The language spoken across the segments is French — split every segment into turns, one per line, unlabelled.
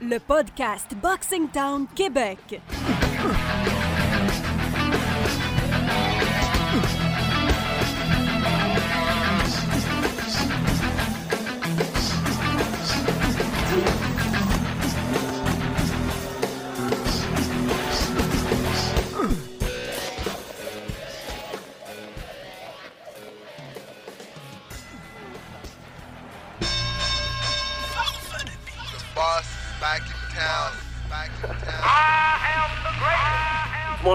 le podcast Boxing Town Québec.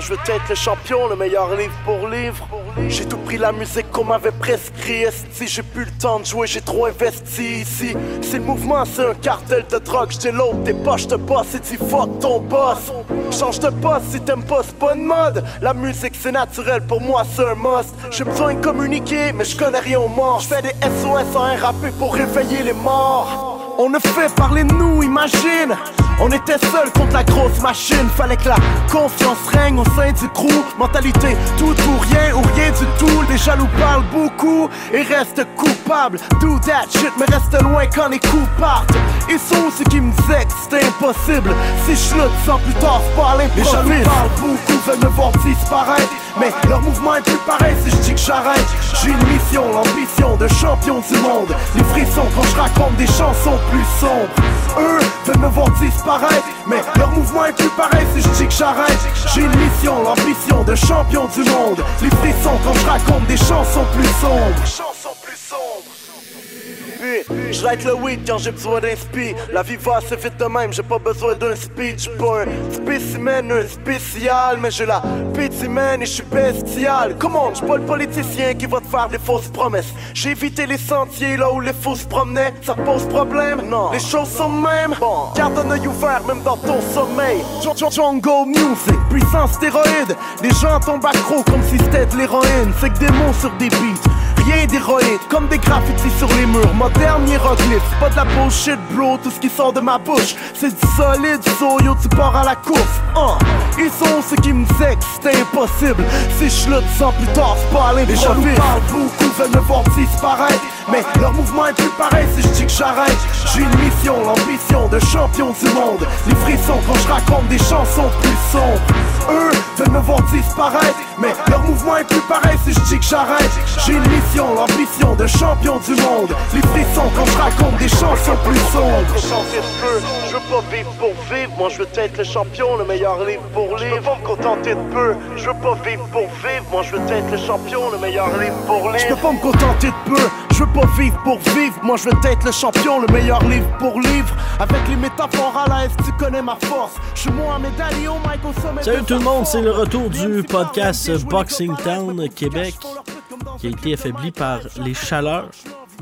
Je veux être le champion, le meilleur livre pour livre. J'ai tout pris la musique qu'on m'avait prescrit. Si j'ai plus le temps de jouer, j'ai trop investi ici. C'est le mouvement, c'est un cartel de drogue. J't'ai l'autre, tes poches te boss et dis fuck ton boss. Change de poste si t'aimes pas, c'est pas une mode. La musique c'est naturel, pour moi c'est un must. J'ai besoin de communiquer, mais je connais rien aux morts. J'fais des SOS en RAP pour réveiller les morts. On ne fait parler de nous, imagine. On était seuls contre la grosse machine. Fallait que la confiance règne au sein du crew. Mentalité tout ou rien ou rien du tout. Les jaloux parlent beaucoup et restent coupables. Do that shit, mais reste loin quand les coups partent. Ils sont ceux qui me disaient que c'était impossible. Si je lutte sans plus tard, c'est pas Les jaloux parlent beaucoup, veulent me voir disparaître. Mais leur mouvement est plus pareil si je dis que j'arrête. J'ai une mission, l'ambition de champion du monde. Les frissons quand je raconte des chansons plus sombres. Eux veulent me voir disparaître. Mais leur mouvement est plus pareil si je dis que j'arrête. J'ai une mission, l'ambition de champion du monde. Les frissons quand je raconte des. Chansons plus sombres. Je like le weed quand j'ai besoin d'inspi. La vie va assez vite de même, j'ai pas besoin d'un speech. Pas un spécimen, un spécial. Mais j'ai la pétimène et je suis bestial. Comment, j'suis pas le politicien qui va te faire des fausses promesses. J'ai évité les sentiers là où les fous se promenaient. Ça pose problème? Non. Les choses sont mêmes. Bon, garde un œil ouvert même dans ton sommeil. Jungle music, puissance stéroïde. Les gens tombent accro comme si c'était de l'héroïne. C'est que des mots sur des beats rien d'héroïque Comme des graffitis sur les murs, moderne hiéroglyphe Pas de la bullshit bro, tout ce qui sort de ma bouche. C'est du solide, so yo tu pars à la course. Uh. Ils sont ceux qui me disaient que c'était impossible. Si je lutte sans plus tard, c'est pas Les beaucoup, veulent me voir disparaître. Mais leur mouvement est plus pareil si je dis que j'arrête. J'ai une mission, l'ambition de champion du monde. Les frissons quand je raconte des chansons plus sombres. Eux veulent me voir disparaître. Mais leur mouvement est plus pareil si je dis que j'arrête. J'ai une mission, l'ambition de champion du monde. Les frissons quand je raconte des chansons plus sombres. De je veux pas vivre pour vivre. Moi je veux être le champion, le meilleur livre pour livre Je veux pas me contenter de peu, je veux pas vivre pour vivre. Moi je veux être le champion, le meilleur livre pour livre pas me contenter de peu, je veux pas vivre pour vivre Moi je veux être le champion, le meilleur livre pour livre Avec les métaphores à la S, tu connais ma force Je suis Mohamed Ali au mic au sommet
Salut tout le monde, c'est le retour du podcast Boxing Town Québec qui a été affaibli par les chaleurs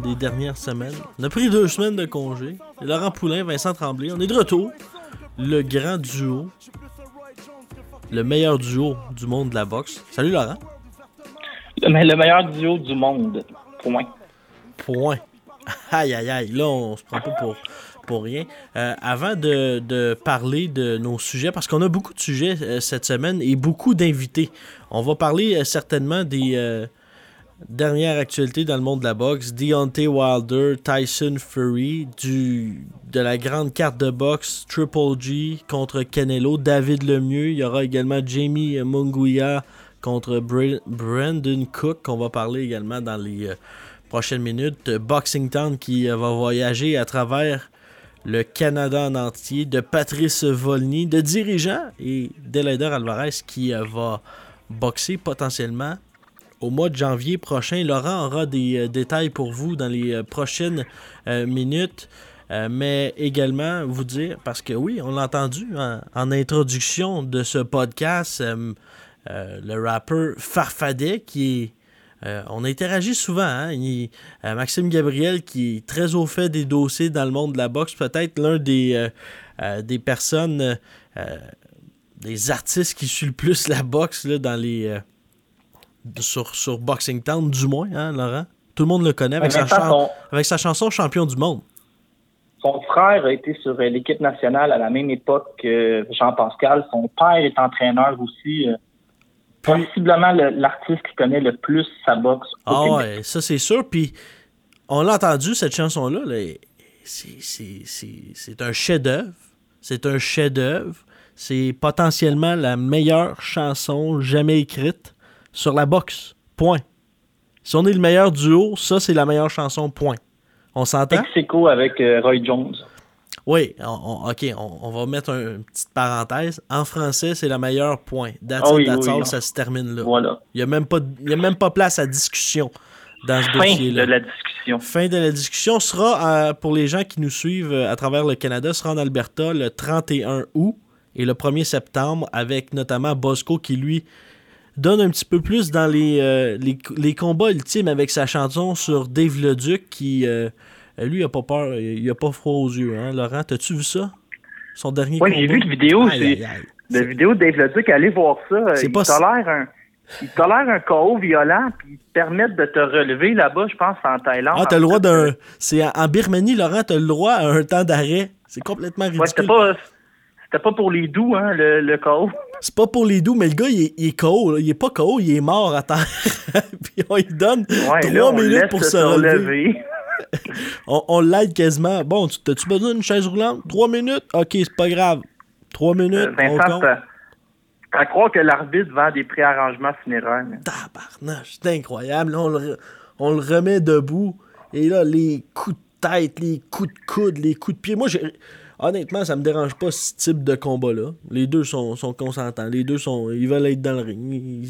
des dernières semaines. On a pris deux semaines de congé. Laurent Poulain, Vincent Tremblay, on est de retour. Le grand duo. Le meilleur duo du monde de la boxe. Salut Laurent.
Mais le meilleur duo du monde. Point.
Point. Aïe aïe aïe. Là, on se prend pas pour, rien. Euh, avant de, parler de nos sujets, parce qu'on a beaucoup de sujets euh, cette semaine et beaucoup d'invités. On va parler euh, certainement des dernières actualités dans le monde de la boxe. Deontay Wilder, Tyson Fury, de la grande carte de boxe Triple G contre Canelo, David Lemieux. Il y aura également Jamie Munguia contre Bra Brandon Cook, qu'on va parler également dans les euh, prochaines minutes. Boxing Town qui euh, va voyager à travers le Canada en entier, de Patrice Volny, de dirigeant, et d'Elader Alvarez qui euh, va boxer potentiellement au mois de janvier prochain. Laurent aura des euh, détails pour vous dans les euh, prochaines euh, minutes. mais également vous dire, parce que oui, on l'a entendu en, en, introduction de ce podcast, le rappeur Farfadet qui est euh, on interagit souvent. Hein? Il, euh, Maxime Gabriel, qui est très au fait des dossiers dans le monde de la boxe, peut-être l'un des, euh, des personnes, des artistes qui suit le plus la boxe là, dans les, sur, sur Boxing Town, du moins, hein, Laurent? Tout le monde le connaît avec, sa, son... avec sa chanson Champion du monde.
Son frère a été sur l'équipe nationale à la même époque que Jean-Pascal. Son père est entraîneur aussi. Puis, Possiblement l'artiste qui connaît le plus sa boxe.
Ah ouais, ça c'est sûr. Puis on l'a entendu, cette chanson-là. -là, c'est un chef-d'œuvre. C'est un chef-d'œuvre. C'est potentiellement la meilleure chanson jamais écrite sur la boxe. Point. Si on est le meilleur duo, ça, c'est la meilleure chanson. Point. On s'entend?
Avec euh, Roy Jones.
Oui, ok, on, va mettre une petite parenthèse. En français, c'est la meilleure point. That's
ah
ça se termine là.
Voilà.
Il n'y a, même pas, a même pas place à discussion dans ce dossier-là.
Fin de la discussion.
Fin de la discussion sera, euh, pour les gens qui nous suivent euh, à travers le Canada, sera en Alberta le 31 août et le 1er septembre avec notamment Bosco qui, lui, donne un petit peu plus dans les, euh, les, combats ultimes avec sa chanson sur Dave Leduc qui... Euh, lui, il a pas peur, il a pas froid aux yeux. Hein? Laurent, t'as-tu vu ça? Son dernier
Oui, j'ai vu la vidéo. C'est la vidéo de Dave Leduc. Allez voir ça.
il
pas... tolère un... Il tolère un chaos violent, puis il te permet de te relever là-bas, je pense, en Thaïlande.
Ah, t'as le droit d'un. C'est en Birmanie, Laurent, t'as le droit à un temps d'arrêt. C'est complètement ridicule. Ouais,
c'était pas. C'était pas pour les doux, hein, le, le KO.
C'est pas pour les doux, mais le gars, il est, il est KO. Il est pas KO, il est mort à terre. puis on lui donne trois minutes pour se relever on, l'aide quasiment. Bon, t'as-tu besoin d'une chaise roulante? Trois minutes? Ok, c'est pas grave. Trois minutes, euh,
Vincent, à croire que l'arbitre vend des préarrangements funéraires.
Tabarnache, c'est incroyable. on, le, on, le, remet debout. Et là, les coups de tête, les coups de coude, les coups de pied. Moi, j'ai honnêtement, ça me dérange pas ce type de combat-là. Les deux sont, sont, consentants. Les deux sont. Ils veulent être dans le ring. Ils,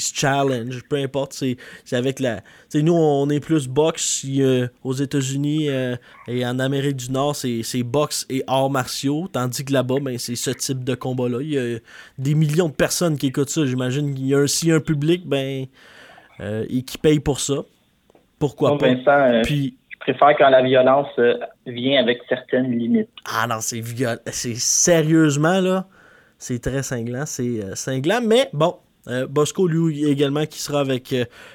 se challenge. Peu importe. C'est avec la. sais, nous, on est plus boxe aux États-Unis euh, et en Amérique du Nord, c'est boxe et arts martiaux. Tandis que là-bas, ben, c'est ce type de combat-là. Il y a des millions de personnes qui écoutent ça. J'imagine qu'il y a aussi un public ben, euh, et qui paye pour ça. Pourquoi pas?
Euh, Puis préfère quand la violence euh, vient avec certaines limites.
Ah non, c'est c'est sérieusement là, c'est très cinglant, c'est euh, cinglant, mais bon. Euh, Bosco, lui également, qui sera avec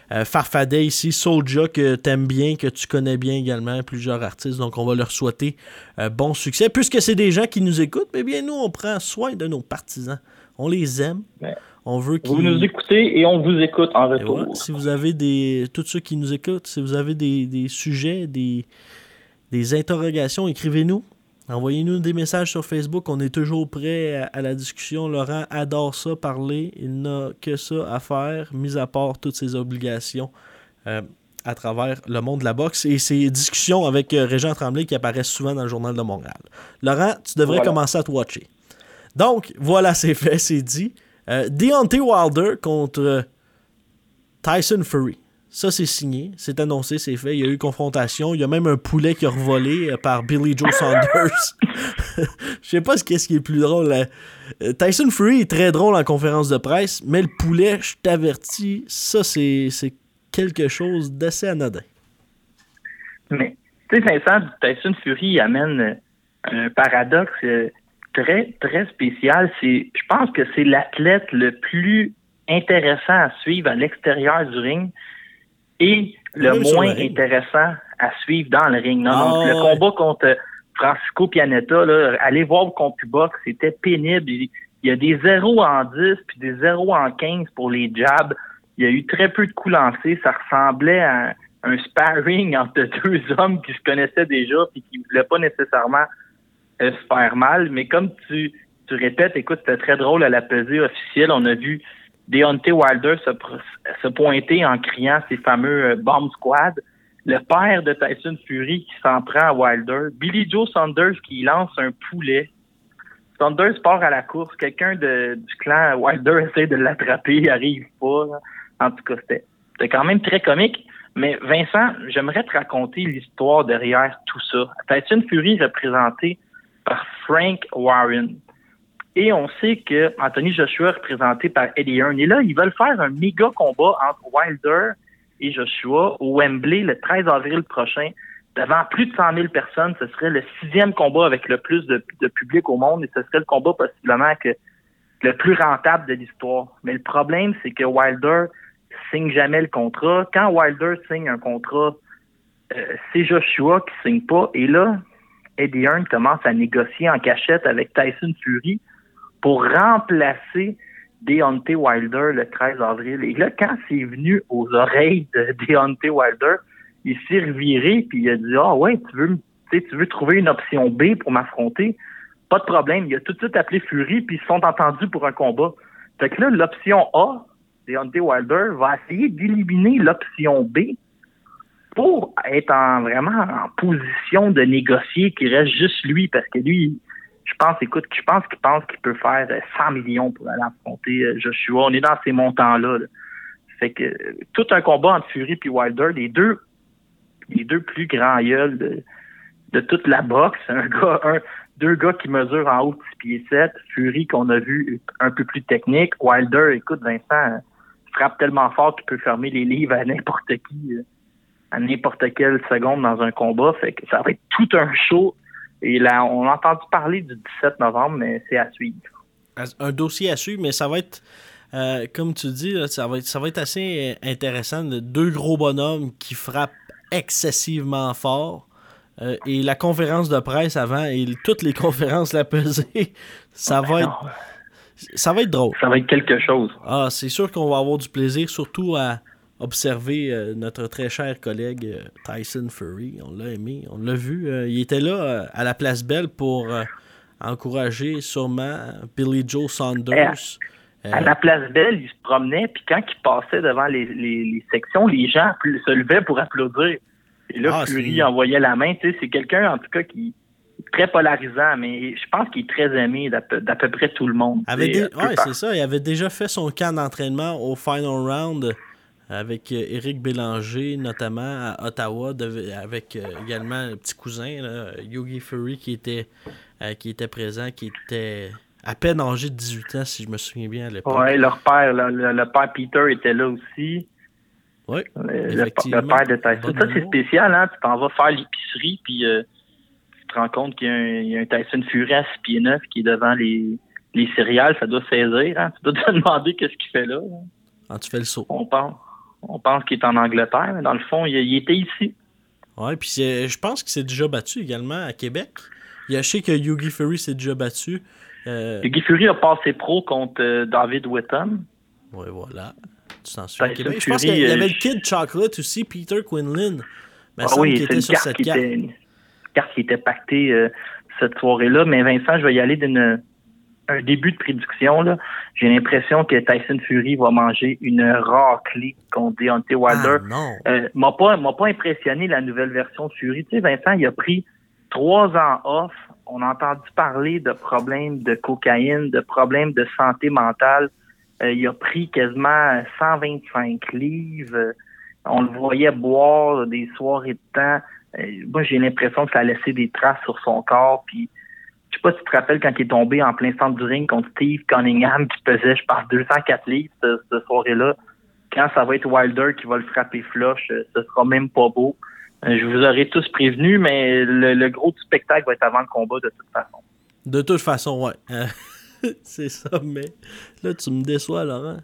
Farfadet ici, Soulja, que tu aimes bien, que tu connais bien également, plusieurs artistes. Donc, on va leur souhaiter bon succès. Puisque c'est des gens qui nous écoutent, mais bien, nous, on prend soin de nos partisans. On les aime. On veut
Vous nous écoutez et on vous écoute en retour.
si vous avez des. Tous ceux qui nous écoutent, si vous avez des, sujets, des, des interrogations, écrivez-nous. Envoyez-nous des messages sur Facebook. On est toujours prêt à, la discussion. Laurent adore ça, parler. Il n'a que ça à faire, mis à part toutes ses obligations euh, à travers le monde de la boxe et ses discussions avec euh, Régent Tremblay qui apparaissent souvent dans le Journal de Montréal. Laurent, tu devrais commencer à te watcher. Donc, voilà, c'est fait, c'est dit. Euh, Deontay Wilder contre Tyson Fury. Ça, c'est signé, c'est annoncé, c'est fait. Il y a eu confrontation. Il y a même un poulet qui a revolé euh, par Billy Joe Saunders. Je sais pas ce qu'est-ce qui est plus drôle. Euh, Tyson Fury est très drôle en conférence de presse, mais le poulet, je t'avertis, ça, c'est quelque chose d'assez anodin.
Mais, tu sais, Vincent, Tyson Fury amène un paradoxe très, très spécial. C'est, je pense que c'est l'athlète le plus intéressant à suivre à l'extérieur du ring et le moins intéressant à suivre dans le ring. Non, ah, le combat contre Francisco Pianetta, là, allez voir le CompuBox, c'était pénible. Il, y a des 0 en 10 puis des 0 en 15 pour les jabs. Il y a eu très peu de coups lancés. Ça ressemblait à un sparring entre deux hommes qui se connaissaient déjà puis qui ne voulaient pas nécessairement se faire mal. Mais comme tu, tu répètes, écoute, c'était très drôle à la pesée officielle. On a vu Deontay Wilder se, se pointer en criant ses fameux euh, Bomb Squad. Le père de Tyson Fury qui s'en prend à Wilder. Billy Joe Saunders qui lance un poulet. Saunders part à la course. Quelqu'un du clan Wilder essaie de l'attraper, il arrive pas. En tout cas, c'était quand même très comique. Mais Vincent, j'aimerais te raconter l'histoire derrière tout ça. Tyson Fury représenté par Frank Warren. Et on sait que Anthony Joshua est représenté par Eddie Hearn. Et là, ils veulent faire un méga combat entre Wilder et Joshua au Wembley le 13 avril prochain devant plus de 100 000 personnes. Ce serait le sixième combat avec le plus de, public au monde et ce serait le combat possiblement que, le plus rentable de l'histoire. Mais le problème, c'est que Wilder signe jamais le contrat. Quand Wilder signe un contrat, euh, c'est Joshua qui signe pas. Et là, Eddie Hearn commence à négocier en cachette avec Tyson Fury pour remplacer Deontay Wilder le 13 avril. Et là, quand c'est venu aux oreilles de Deontay Wilder, il s'est reviré puis il a dit Ah ouais, tu veux tu veux trouver une option B pour m'affronter? pas de problème. Il a tout de suite appelé Fury, puis ils se sont entendus pour un combat. Fait que là, l'option A, Deontay Wilder, va essayer d'éliminer l'option B pour être en, vraiment en position de négocier qu'il reste juste lui, parce que lui, je pense, écoute, je pense qu'il pense qu'il peut faire 100 millions pour aller affronter euh, Joshua. On est dans ces montants-là. Fait que tout un combat entre Fury et Wilder, les deux, les deux plus grands gueules de, de toute la boxe, un gars, un, deux gars qui mesurent en haut de 6 pieds 7, Fury qu'on a vu un peu plus technique, Wilder, écoute, Vincent, frappe tellement fort qu'il peut fermer les livres à n'importe qui, euh, à n'importe quelle seconde dans un combat. Fait que ça va être tout un show. Et là, on a entendu parler du 17 novembre, mais c'est à suivre.
Un dossier à suivre, mais ça va être, euh, comme tu dis, ça, va être, ça va être assez intéressant. Deux gros bonhommes qui frappent excessivement fort. Euh, et la conférence de presse avant et toutes les conférences la pesée, ça va être ça va être drôle.
Ça va être quelque chose.
Ah, c'est sûr qu'on va avoir du plaisir, surtout à observer euh, notre très cher collègue euh, Tyson Fury. On l'a aimé, on l'a vu. il était là à la Place Belle pour encourager sûrement Billy Joe Saunders.
À, la Place Belle, il se promenait, puis quand il passait devant les, les sections, les gens se levaient pour applaudir. Et là, ah, Fury envoyait la main. C'est quelqu'un, en tout cas, qui est très polarisant, mais je pense qu'il est très aimé d'à peu, près tout le monde.
Oui, c'est ça. Il avait déjà fait son camp d'entraînement au Final Round avec Eric euh, Bélanger, notamment à Ottawa, avec euh, également le petit cousin, là, Yogi Fury, qui était, euh, qui était présent, qui était à peine âgé de 18 ans, si je me souviens bien à l'époque.
Oui, leur père, le, père Peter était là aussi.
Oui.
Le, père de Tyson. Ça, c'est spécial, hein? Tu t'en vas faire l'épicerie, puis euh, tu te rends compte qu'il y, a un Tyson Fury à 6 pieds 9 qui est devant les, les céréales. Ça doit saisir, hein? Tu dois te demander qu'est-ce qu'il fait là. Hein.
Ah, tu fais le saut.
On pense, on pense qu'il est en Angleterre, mais dans le fond, il, était ici.
Oui, puis je pense qu'il s'est déjà battu également à Québec. Il a sais que Yugi Fury s'est déjà battu.
Euh... Yugi Fury a passé pro contre euh, David Whitton.
Oui, voilà. Je pense qu'il y avait le Kid Chocolate aussi, Peter Quinlan.
Ah oui, c'est une, carte qui Était, une carte qui était pactée euh, cette soirée-là. Mais Vincent, je vais y aller d'un début de prédiction. J'ai l'impression que Tyson Fury va manger une raclée contre Deontay Wilder.
Ah, non.
Euh, m'a pas, m'a pas impressionné la nouvelle version de Fury. Tu sais, Vincent, il a pris trois ans off. On a entendu parler de problèmes de cocaïne, de problèmes de santé mentale. Euh, il a pris quasiment 125 livres. On le voyait boire des soirées de temps. Euh, moi, j'ai l'impression que ça a laissé des traces sur son corps. Puis, sais pas si tu te rappelles quand il est tombé en plein centre du ring contre Steve Cunningham qui pesait, je pense, 204 livres cette, soirée-là. Quand ça va être Wilder qui va le frapper flush, euh, ce sera même pas beau. Je vous aurais tous prévenu, mais le, le gros du spectacle va être avant le combat de toute façon.
De toute façon, ouais. c'est ça, mais là, tu me déçois, Laurent.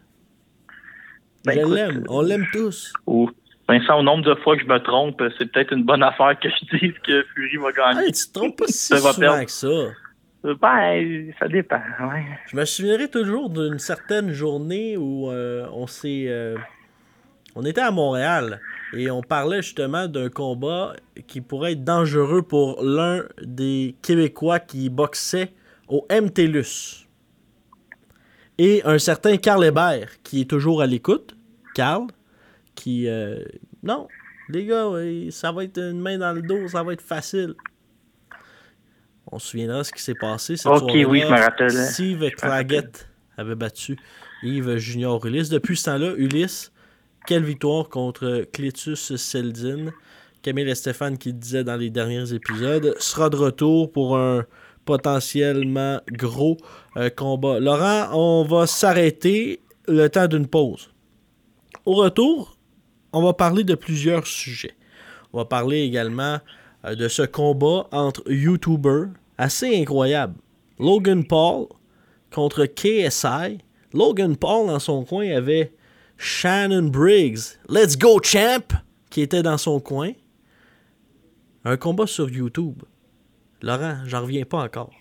Ben, je l'aime. On l'aime tous.
Oh. Vincent, au nombre de fois que je me trompe, c'est peut-être une bonne affaire que je dise que Fury va gagner.
Hey, tu te trompes pas si souvent que ça.
Ben, ça dépend, ouais.
Je me souviendrai toujours d'une certaine journée où euh, on s'est... Euh, on était à Montréal et on parlait justement d'un combat qui pourrait être dangereux pour l'un des Québécois qui boxait au MTLUS et un certain Carl Hébert, qui est toujours à l'écoute. Carl, qui. Euh, non, les gars, ça va être une main dans le dos, ça va être facile. On se souviendra ce qui s'est passé. Cette
ok, oui, je me rappelle.
Steve Claggett avait battu Yves Junior Ulysse. Depuis ce temps-là, Ulysse, quelle victoire contre Cletus Seldin? Camille et Stéphane, qui disait dans les derniers épisodes, sera de retour pour un potentiellement gros euh, combat. Laurent, on va s'arrêter le temps d'une pause. Au retour, on va parler de plusieurs sujets. On va parler également euh, de ce combat entre YouTubers assez incroyable. Logan Paul contre KSI. Logan Paul, dans son coin, avait Shannon Briggs, Let's Go Champ, qui était dans son coin. Un combat sur YouTube. Laurent, j'en reviens pas encore.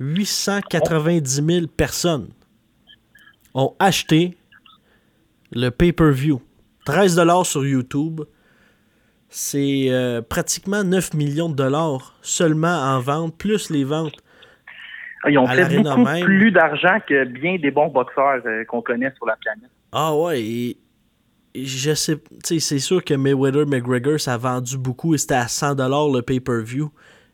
890 000 personnes ont acheté le pay-per-view. 13 dollars sur YouTube. C'est euh, pratiquement 9 millions de dollars seulement en vente, plus les ventes
Ah, ils ont fait beaucoup plus d'argent que bien des bons boxeurs euh, qu'on connaît sur la planète.
Ah ouais, et, je sais, c'est sûr que Mayweather McGregor ça a vendu beaucoup et c'était à 100$ le pay-per-view.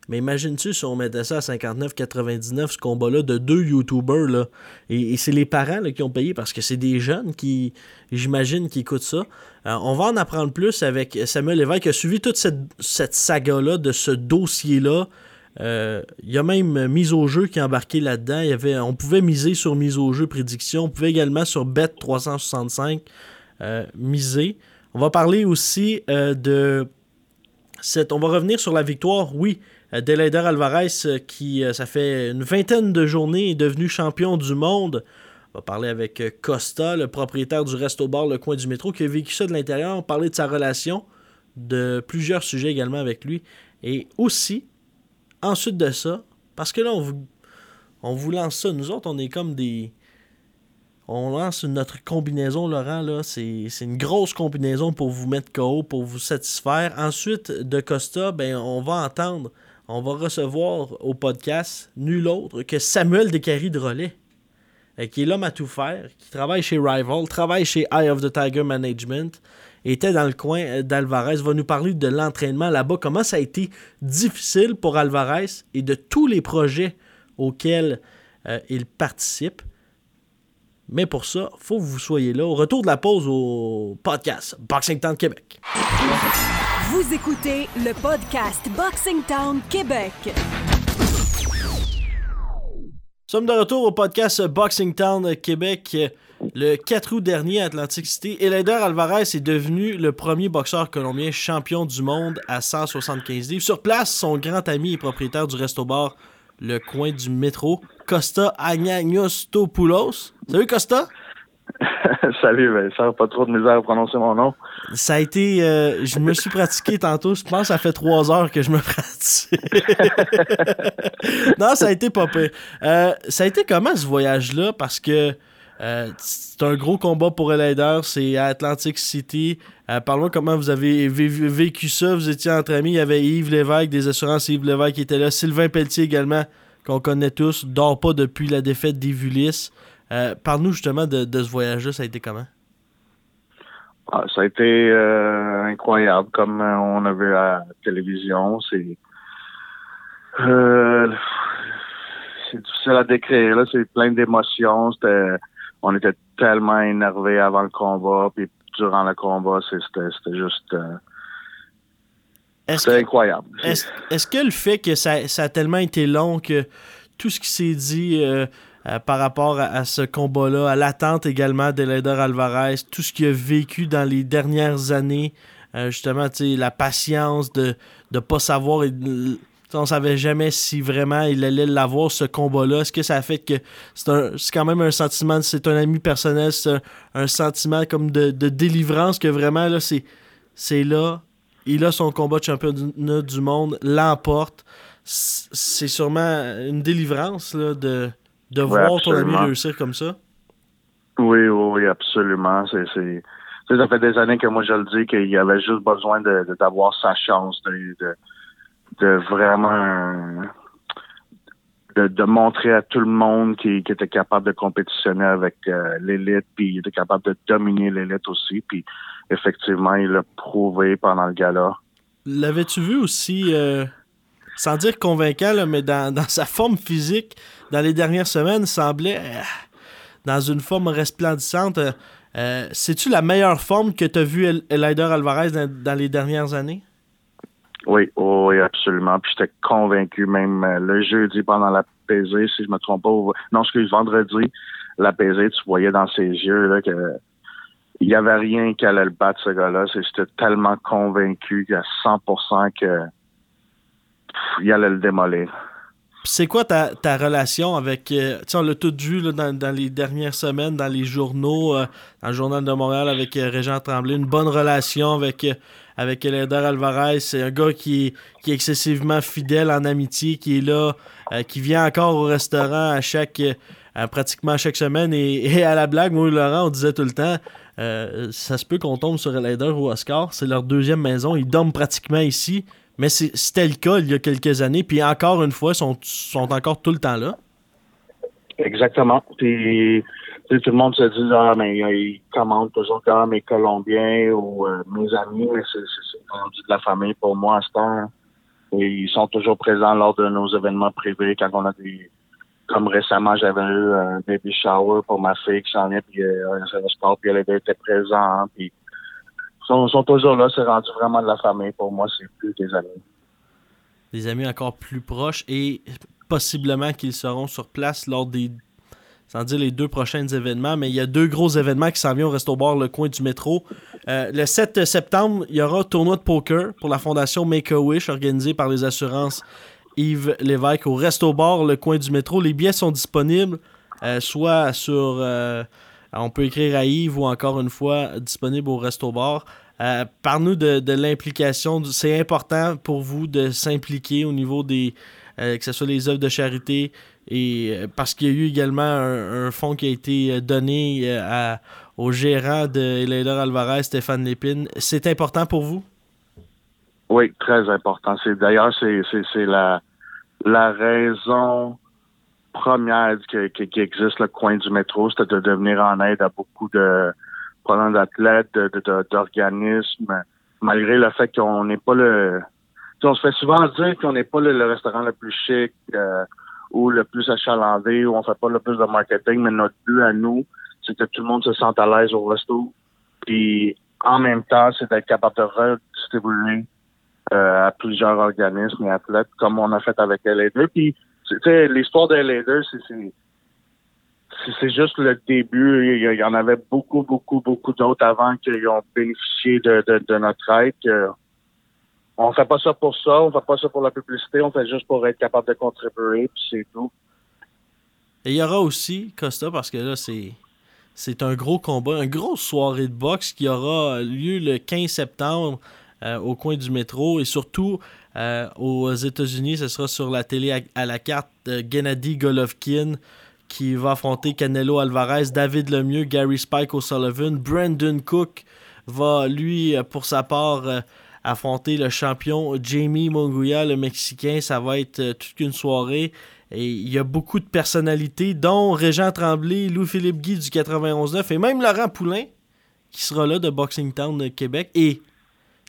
Mais imagine-tu si on mettait ça à 59,99 ce combat-là de deux YouTubers. Et, c'est les parents qui ont payé parce que c'est des jeunes qui, j'imagine, qui écoutent ça. Euh, on va en apprendre plus avec Samuel Lévesque qui a suivi toute cette, saga-là, de ce dossier-là. Euh, il y a même mise au jeu qui est embarqué là-dedans. Y on pouvait miser sur mise au jeu prédiction. On pouvait également sur Bet 365 euh, miser. On va parler aussi de cette. On va revenir sur la victoire, oui, Deleider Alvarez, euh, qui, euh, ça fait une vingtaine de journées, est devenu champion du monde. On va parler avec Costa, le propriétaire du Resto Bar Le Coin du Métro, qui a vécu ça de l'intérieur. On va parler de sa relation, de plusieurs sujets également avec lui. Et aussi, ensuite de ça, parce que là, on vous, on vous lance ça. Nous autres, on est comme des. On lance notre combinaison, Laurent. là C'est une grosse combinaison pour vous mettre KO, pour vous satisfaire. Ensuite, de Costa, ben, on va entendre on va recevoir au podcast nul autre que Samuel Descaries de Relais, euh, qui est l'homme à tout faire, qui travaille chez Rival, travaille chez Eye of the Tiger Management, était dans le coin euh, d'Alvarez, va nous parler de l'entraînement là-bas, comment ça a été difficile pour Alvarez et de tous les projets auxquels euh, il participe. Mais pour ça, faut que vous soyez là. Retour de la pause au podcast Boxing Town Québec.
Vous écoutez le podcast Boxing Town Québec.
Sommes de retour au podcast Boxing Town Québec. Le 4 août dernier à Atlantic City, Eleider Alvarez est devenu le premier boxeur colombien champion du monde à 175 livres. Sur place, son grand ami et propriétaire du resto-bar Le Coin du Métro, Costa Agnagnos-Topoulos. Salut Costa!
Salut Vincent, pas trop de misère à prononcer mon nom.
Ça a été. Euh, je me suis pratiqué tantôt. Je pense que ça fait trois heures que je me pratique. non, ça a été pas pire. Euh, ça a été comment ce voyage-là? Parce que euh, c'est un gros combat pour Elider. C'est à Atlantic City. Parle-moi comment vous avez vécu ça. Vous étiez entre amis. Il y avait Yves Lévesque, des assurances Yves Lévesque qui était là. Sylvain Pelletier également, qu'on connaît tous. Dort pas depuis la défaite d'Ivulis. Euh, Parle-nous justement de, ce voyage-là, ça a été comment?
Ah, ça a été euh, incroyable, comme euh, on a vu à la télévision. C'est euh, difficile à décrire. Là, c'est plein d'émotions. on était tellement énervés avant le combat, puis durant le combat, c'était juste. c'est incroyable.
Est-ce que le fait que ça, ça, a tellement été long que tout ce qui s'est dit euh, par rapport à, ce combat-là, à l'attente également d'Eleder Alvarez, tout ce qu'il a vécu dans les dernières années, euh, justement, la patience de ne pas savoir. On savait jamais si vraiment il allait l'avoir, ce combat-là. Est-ce que ça fait que c'est quand même un sentiment, c'est un ami personnel, c'est un, sentiment comme de, délivrance que vraiment, là, c'est là. Il a son combat de championnat du monde, l'emporte. C'est sûrement une délivrance là, de, de voir ton ami réussir comme ça?
Oui, oui, absolument. C'est, ça fait des années que moi je le dis qu'il avait juste besoin de, d'avoir sa chance, de, de, vraiment de, montrer à tout le monde qu'il, était capable de compétitionner avec euh, l'élite, puis il était capable de dominer l'élite aussi. Puis effectivement, il l'a prouvé pendant le gala.
L'avais-tu vu aussi, euh, sans dire convaincant, mais dans, dans sa forme physique? Dans les dernières semaines, semblait euh, dans une forme resplendissante. Euh, c'est-tu la meilleure forme que tu as vu Elider Alvarez dans, les dernières années?
Oui, oui, absolument. Puis j'étais convaincu même euh, le jeudi pendant la si je me trompe pas. Non, excuse, vendredi, la tu voyais dans ses yeux là, que il n'y avait rien qui allait le battre, ce gars-là. J'étais tellement convaincu à 100% que il allait le démolir.
C'est quoi ta, relation avec. Euh, on l'a tout vu dans, les dernières semaines, dans les journaux, euh, dans le Journal de Montréal avec euh, Régent Tremblay. Une bonne relation avec, avec Alvarez. C'est un gars qui, qui est excessivement fidèle en amitié, qui est là, qui vient encore au restaurant à chaque. pratiquement chaque semaine. Et, à la blague, moi et Laurent, on disait tout le temps ça se peut qu'on tombe sur Elider ou Oscar. C'est leur deuxième maison. Ils dorment pratiquement ici. Mais c'était le cas il y a quelques années, puis encore une fois, ils sont, sont encore tout le temps là.
Exactement. Puis, tout le monde se dit, ah, mais ils commandent toujours quand mes Colombiens ou euh, mes amis, mais c'est de la famille pour moi à ce temps. Et ils sont toujours présents lors de nos événements privés quand on a des, comme récemment, j'avais eu un baby shower pour ma fille qui s'en est, puis euh, un sport, puis elle était présente, puis ils sont, sont toujours là, c'est rendu vraiment de la famille. Pour moi, c'est plus des amis.
Des amis encore plus proches et possiblement qu'ils seront sur place lors des sans dire les deux prochains événements, mais il y a deux gros événements qui s'en viennent au Resto Bar, le coin du métro. Euh, le 7 septembre, il y aura un tournoi de poker pour la fondation Make-A-Wish organisé par les assurances Yves Lévesque au Resto Bar, le coin du métro. Les billets sont disponibles euh, soit sur... Euh, on peut écrire à Yves ou encore une fois disponible au Resto Bar. Parle-nous de, de l'implication. C'est important pour vous de s'impliquer au niveau des, euh, que ce soit les œuvres de charité, euh, parce qu'il y a eu également un, fonds qui a été euh, donné au gérant de Leider Alvarez, Stéphane Lépine. C'est important pour vous?
Oui, très important. D'ailleurs, c'est la raison première qui, qui, existe le coin du métro, c'était de devenir en aide à beaucoup de problèmes d'athlètes, d'organismes, malgré le fait qu'on n'est pas le on se fait souvent dire qu'on n'est pas le, restaurant le plus chic euh, ou le plus achalandé ou on fait pas le plus de marketing, mais notre but à nous, c'est que tout le monde se sente à l'aise au resto. Puis en même temps, c'est d'être capable de redistribuer euh, à plusieurs organismes et athlètes comme on a fait avec LA2. Puis l'histoire de LA2, c'est c'est juste le début. Il y en avait beaucoup, beaucoup, beaucoup d'autres avant qui ont bénéficié de, de, notre aide on fait pas ça pour ça, on fait pas ça pour la publicité, on fait juste pour être capable de contribuer, puis c'est tout.
Et il y aura aussi, Costa, parce que là, c'est. C'est un gros combat, une grosse soirée de boxe qui aura lieu le 15 septembre euh, au coin du métro et surtout euh, aux États-Unis, ce sera sur la télé à, la carte euh, Gennady Golovkin qui va affronter Canelo Alvarez, David Lemieux, Gary Spike O'Sullivan, Brandon Cook va lui pour sa part affronter le champion Jamie Monguia, le Mexicain. Ça va être euh, toute une soirée. Et il y a beaucoup de personnalités, dont Régent Tremblay, Louis-Philippe Guy du 91-9 et même Laurent Poulain, qui sera là de Boxing Town Québec. Et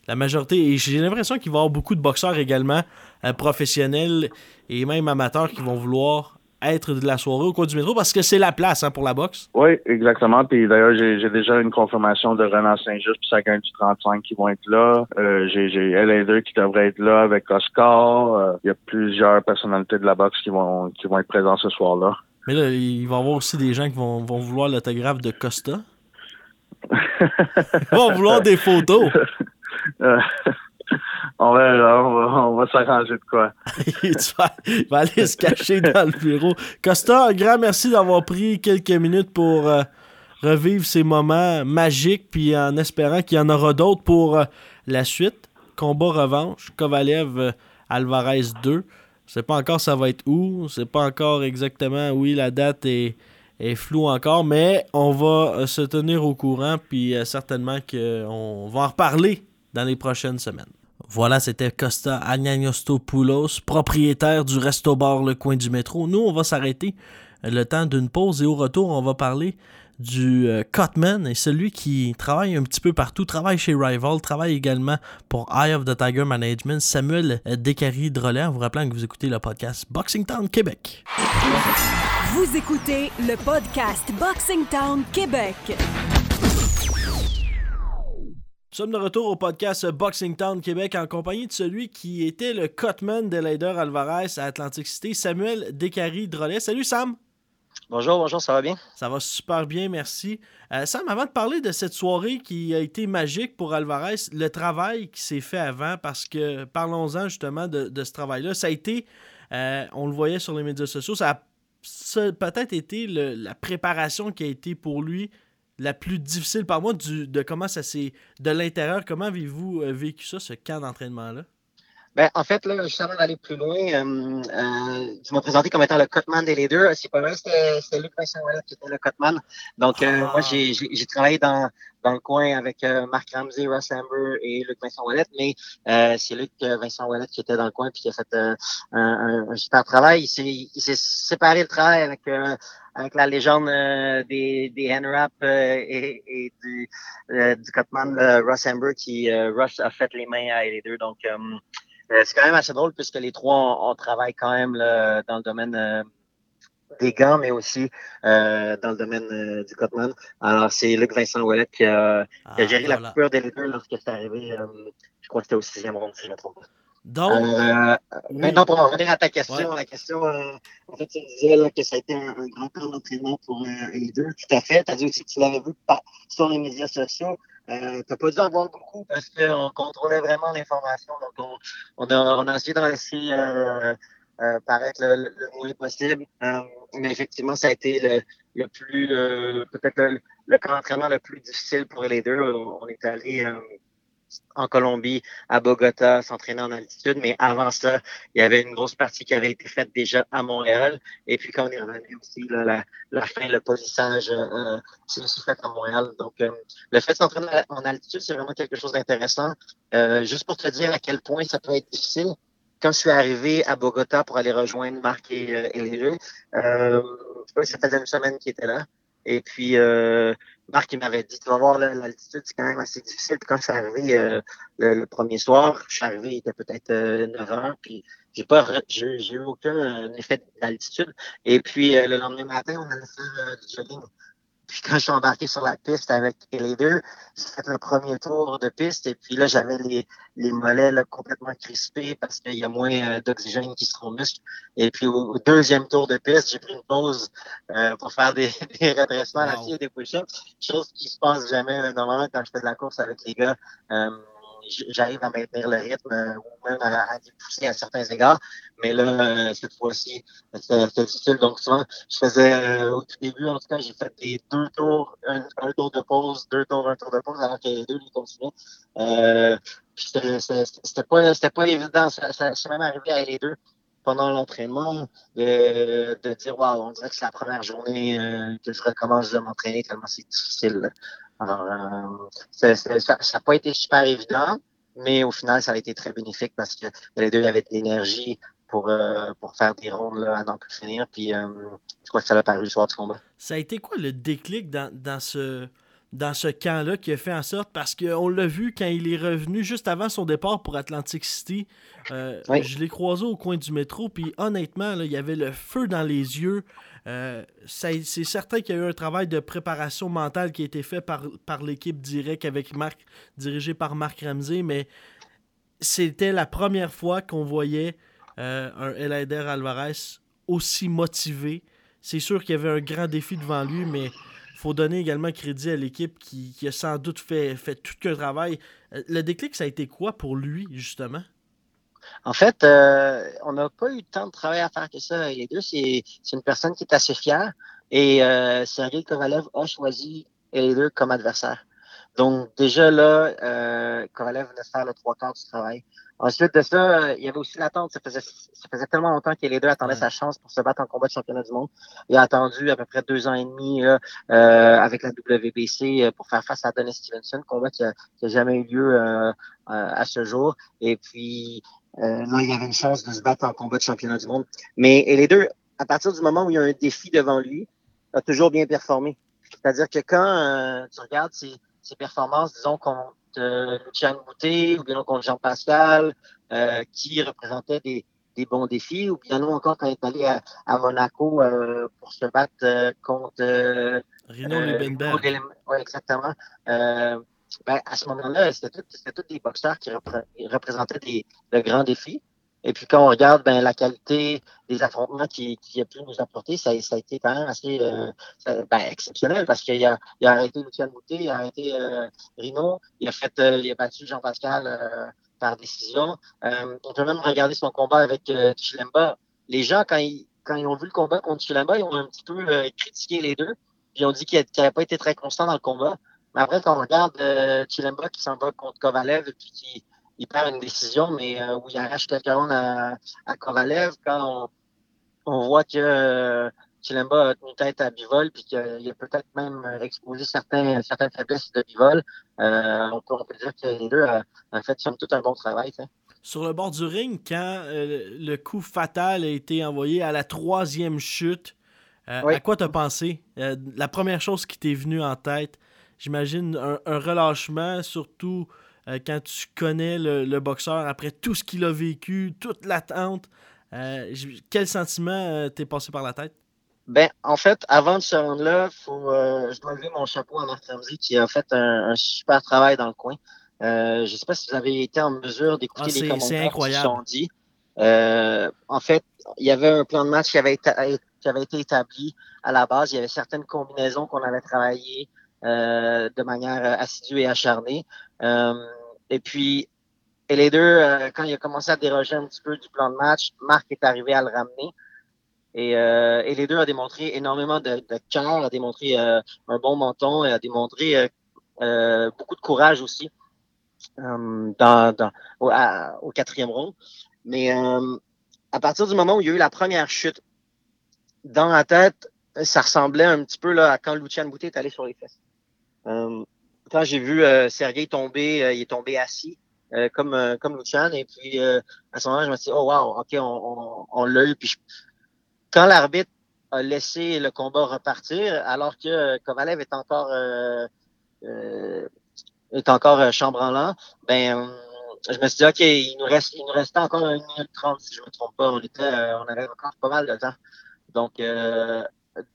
la majorité, et j'ai l'impression qu'il va y avoir beaucoup de boxeurs également, euh, professionnels et même amateurs qui vont vouloir être de la soirée au coin du métro parce que c'est la place hein, pour la boxe.
Oui, exactement. Puis d'ailleurs, j'ai déjà une confirmation de Renan Saint-Just puis Sagan du 35 qui vont être là. Euh, j'ai LA2 qui devrait être là avec Oscar. Euh, il y a plusieurs personnalités de la boxe qui vont qui vont être présents ce soir-là.
Mais là, il va y avoir aussi des gens qui vont, vont vouloir l'autographe de Costa. Ils vont vouloir des photos.
Euh, on va, on va, s'arranger de quoi.
il va aller se cacher dans le bureau. Costa, un grand merci d'avoir pris quelques minutes pour euh, revivre ces moments magiques, puis en espérant qu'il y en aura d'autres pour euh, la suite. Combat revanche, Kovalev Alvarez 2. Je sais pas encore ça va être où, c'est pas encore exactement, oui, la date est, est floue encore, mais on va se tenir au courant, puis certainement qu'on va en reparler dans les prochaines semaines. Voilà, c'était Costa Agnanostopoulos, propriétaire du Resto Bar Le Coin du Métro. Nous, on va s'arrêter le temps d'une pause et au retour, on va parler du euh, Cotman et celui qui travaille un petit peu partout, travaille chez Rival, travaille également pour Eye of the Tiger Management, Samuel Descaries Drolet, en vous rappelant que vous écoutez le podcast Boxing Town Québec.
Vous écoutez le podcast Boxing Town Québec.
Nous sommes de retour au podcast Boxing Town Québec en compagnie de celui qui était le cutman de Leider Alvarez à Atlantic City, Samuel Descaries Drolet. Salut Sam!
Bonjour, bonjour, ça va bien?
Ça va super bien, merci. Euh, Sam, avant de parler de cette soirée qui a été magique pour Alvarez, le travail qui s'est fait avant, parce que parlons-en justement de, ce travail-là, ça a été, euh, on le voyait sur les médias sociaux, ça a, peut-être été la préparation qui a été pour lui la plus difficile par moi de comment ça s'est de l'intérieur comment avez-vous euh, vécu ça ce camp d'entraînement là
Ben, en fait, là, juste avant d'aller plus loin, euh, euh, tu m'as présenté comme étant le cutman des leaders. C'est pas vrai, c'était Luc Vincent qui était le cutman. Donc, euh, moi, j'ai travaillé dans, dans le coin avec euh, Marc Ramsey, Russ Amber et Luc Vincent Wallet, mais euh, c'est Luc Vincent Wallet qui était dans le coin puis qui a fait un, un, super travail. Il s'est séparé le travail avec avec la légende des, des N-Rap et, et, du, du Cutman Russ Amber qui Russ a fait les mains à les deux. Donc, euh, c'est quand même assez drôle puisque les trois, on, travaille quand même là, dans le domaine euh, des gants, mais aussi euh, dans le domaine du Cotman. Alors, c'est Luc Vincent Ouellet qui a, qui a ah, géré la coupure des leaders lorsque c'est arrivé. je crois que c'était au sixième round, si je ne me trompe pas.
Donc,
maintenant, pour revenir à ta question, la question, en fait, tu disais là, que ça a été un, grand temps d'entraînement pour les deux. Tout à fait. Tu as dit aussi que tu l'avais vu sur les médias sociaux. Euh, tu n'as pas dû en voir beaucoup parce qu'on contrôlait vraiment l'information. Donc, on, on, a, on a essayé d'en laisser euh, euh, paraître le, le, moins possible. Euh, mais effectivement, ça a été le, le plus, peut-être le, le camp d'entraînement le plus difficile pour les deux. On est allé en Colombie, à Bogota, s'entraîner en altitude. Mais avant ça, il y avait une grosse partie qui avait été faite déjà à Montréal. Et puis quand on est revenu aussi, la, la, fin, le polissage, euh, c'est aussi fait à Montréal. Donc, euh, le fait de s'entraîner en altitude, c'est vraiment quelque chose d'intéressant. Euh, juste pour te dire à quel point ça peut être difficile. Quand je suis arrivé à Bogota pour aller rejoindre Marc et, euh, et les deux, euh, ça faisait une semaine qu'ils étaient là. Et puis, euh, Marc, il m'avait dit, tu vas voir, l'altitude, c'est quand même assez difficile. Puis quand je suis arrivé euh, le, premier soir, je suis arrivé, il était peut-être 9 euh, heures, puis j'ai pas, j'ai eu aucun effet d'altitude. Et puis, le lendemain matin, on allait faire du jogging. Puis quand je suis embarqué sur la piste avec les deux, j'ai fait le premier tour de piste et puis là, j'avais les, les mollets là, complètement crispés parce qu'il y a moins euh, d'oxygène qui se trouve muscle. Et puis au, deuxième tour de piste, j'ai pris une pause euh, pour faire des, des redressements wow. et des push-ups, chose qui se passe jamais euh, normalement quand je fais de la course avec les gars. Euh, j'arrive à maintenir le rythme euh, ou même à, à pousser à certains égards. Mais là, euh, cette fois-ci, c'était difficile. Donc, souvent, je faisais, euh, au tout début, en tout cas, j'ai fait des deux tours, un, tour de pause, deux tours, un tour de pause, alors que les deux, ils continuaient. Euh, c'était pas, évident. Ça, ça, même arrivé à les deux pendant l'entraînement de, dire, waouh, on dirait que c'est la première journée que je recommence de m'entraîner tellement c'est difficile. Alors, euh, ça n'a pas été super évident, mais au final, ça a été très bénéfique parce que les deux avaient de l'énergie pour, euh, pour faire des rondes là, à n'en plus finir. Puis, euh, je crois que ça a paru le soir du combat.
Ça a été quoi le déclic dans, dans ce dans ce camp-là qui a fait en sorte, parce qu'on l'a vu quand il est revenu juste avant son départ pour Atlantic City, euh, je l'ai croisé au coin du métro, puis honnêtement, là, il y avait le feu dans les yeux. Euh, c'est certain qu'il y a eu un travail de préparation mentale qui a été fait par, l'équipe directe avec Marc, dirigée par Marc Ramsey, mais c'était la première fois qu'on voyait euh, un Elader Alvarez aussi motivé. C'est sûr qu'il y avait un grand défi devant lui, mais faut donner également crédit à l'équipe qui, a sans doute fait, tout le travail. Euh, le déclic, ça a été quoi pour lui, justement?
En fait, euh, on n'a pas eu tant de travail à faire que ça. Les deux, c'est une personne qui est assez fière. Et euh, Kovalev a choisi les deux comme adversaire. Donc, déjà là, euh, Kovalev venait faire le trois quarts du travail. Ensuite de ça, il y avait aussi l'attente. Ça faisait, ça faisait tellement longtemps que les deux attendaient sa chance pour se battre en combat de championnat du monde. Il a attendu à peu près deux ans et demi euh, avec la WBC euh, pour faire face à Dennis Stevenson, combat qui n'a jamais eu lieu euh, à ce jour. Et puis là, il y avait une chance de se battre en combat de championnat du monde. Mais et les deux, à partir du moment où il y a un défi devant lui, a toujours bien performé. C'est-à-dire que quand tu regardes ses, ses performances, disons qu'on euh, Lucian Bouté ou bien contre Jean-Pascal, euh, qui représentait des, des, bons défis, ou bien non encore quand il est allé à, à Monaco euh, pour se battre euh, contre
Rino Liebenberg.
Oui, exactement. Ben, à ce moment-là, c'était tous des boxeurs qui représentaient des, de grands défis. Et puis quand on regarde ben, la qualité des affrontements qu'il qui a pu nous apporter, ça, ça, a été quand même assez euh, ben, exceptionnel parce qu'il a, il a arrêté Lucien Bouté, il a arrêté euh, Rino, il a fait euh, il a battu Jean-Pascal euh, par décision. on peut même regarder son combat avec Chilemba. Les gens, quand ils, quand ils ont vu le combat contre Chilemba, ils ont un petit peu critiqué les deux. Puis ils ont dit qu'il n'avait pas été très constant dans le combat. Mais après, quand on regarde Chilemba qui s'en va contre Kovalev et puis qui il perd une décision, mais où il arrache quelques rounds à, à. Quand on, voit que Chilemba a tenu tête à Bivol, puis qu'il a peut-être même exposé certains, certaines faiblesses de Bivol, on, peut, on peut dire que les deux ont fait tout un bon travail.
Sur le bord du ring, quand le coup fatal a été envoyé à la troisième chute, à quoi t'as pensé? la première chose qui t'est venue en tête, j'imagine un, relâchement, surtout euh, quand tu connais le, boxeur après tout ce qu'il a vécu, toute l'attente. Euh, quel sentiment euh, t'est passé par la tête?
Ben, en fait, avant de se rendre là, faut, je dois lever mon chapeau à Marc Ramsey qui a fait un, super travail dans le coin. je ne sais pas si vous avez été en mesure d'écouter ah, les commentaires qui sont dit. en fait, il y avait un plan de match qui avait, été, qui avait été établi à la base. Il y avait certaines combinaisons qu'on avait travaillées euh, de manière assidue et acharnée. Euh, et puis, et les deux, quand il a commencé à déroger un petit peu du plan de match, Marc est arrivé à le ramener. Et, et les deux a démontré énormément de, de cœur, a démontré un bon menton et a démontré beaucoup de courage aussi dans, dans au, au, quatrième round. Mais à partir du moment où il y a eu la première chute, dans la tête, ça ressemblait un petit peu là, à quand Lucien Boutet est allé sur les fesses. Euh, quand j'ai vu euh, Sergei tomber, euh, il est tombé assis. comme comme Luchan et puis à ce moment-là je me suis dit oh wow ok on, l'a eu puis quand l'arbitre a laissé le combat repartir alors que Kovalev est encore est encore chambranlant ben je me suis dit ok il nous reste il nous restait encore une minute trente si je me trompe pas on était on avait encore pas mal de temps donc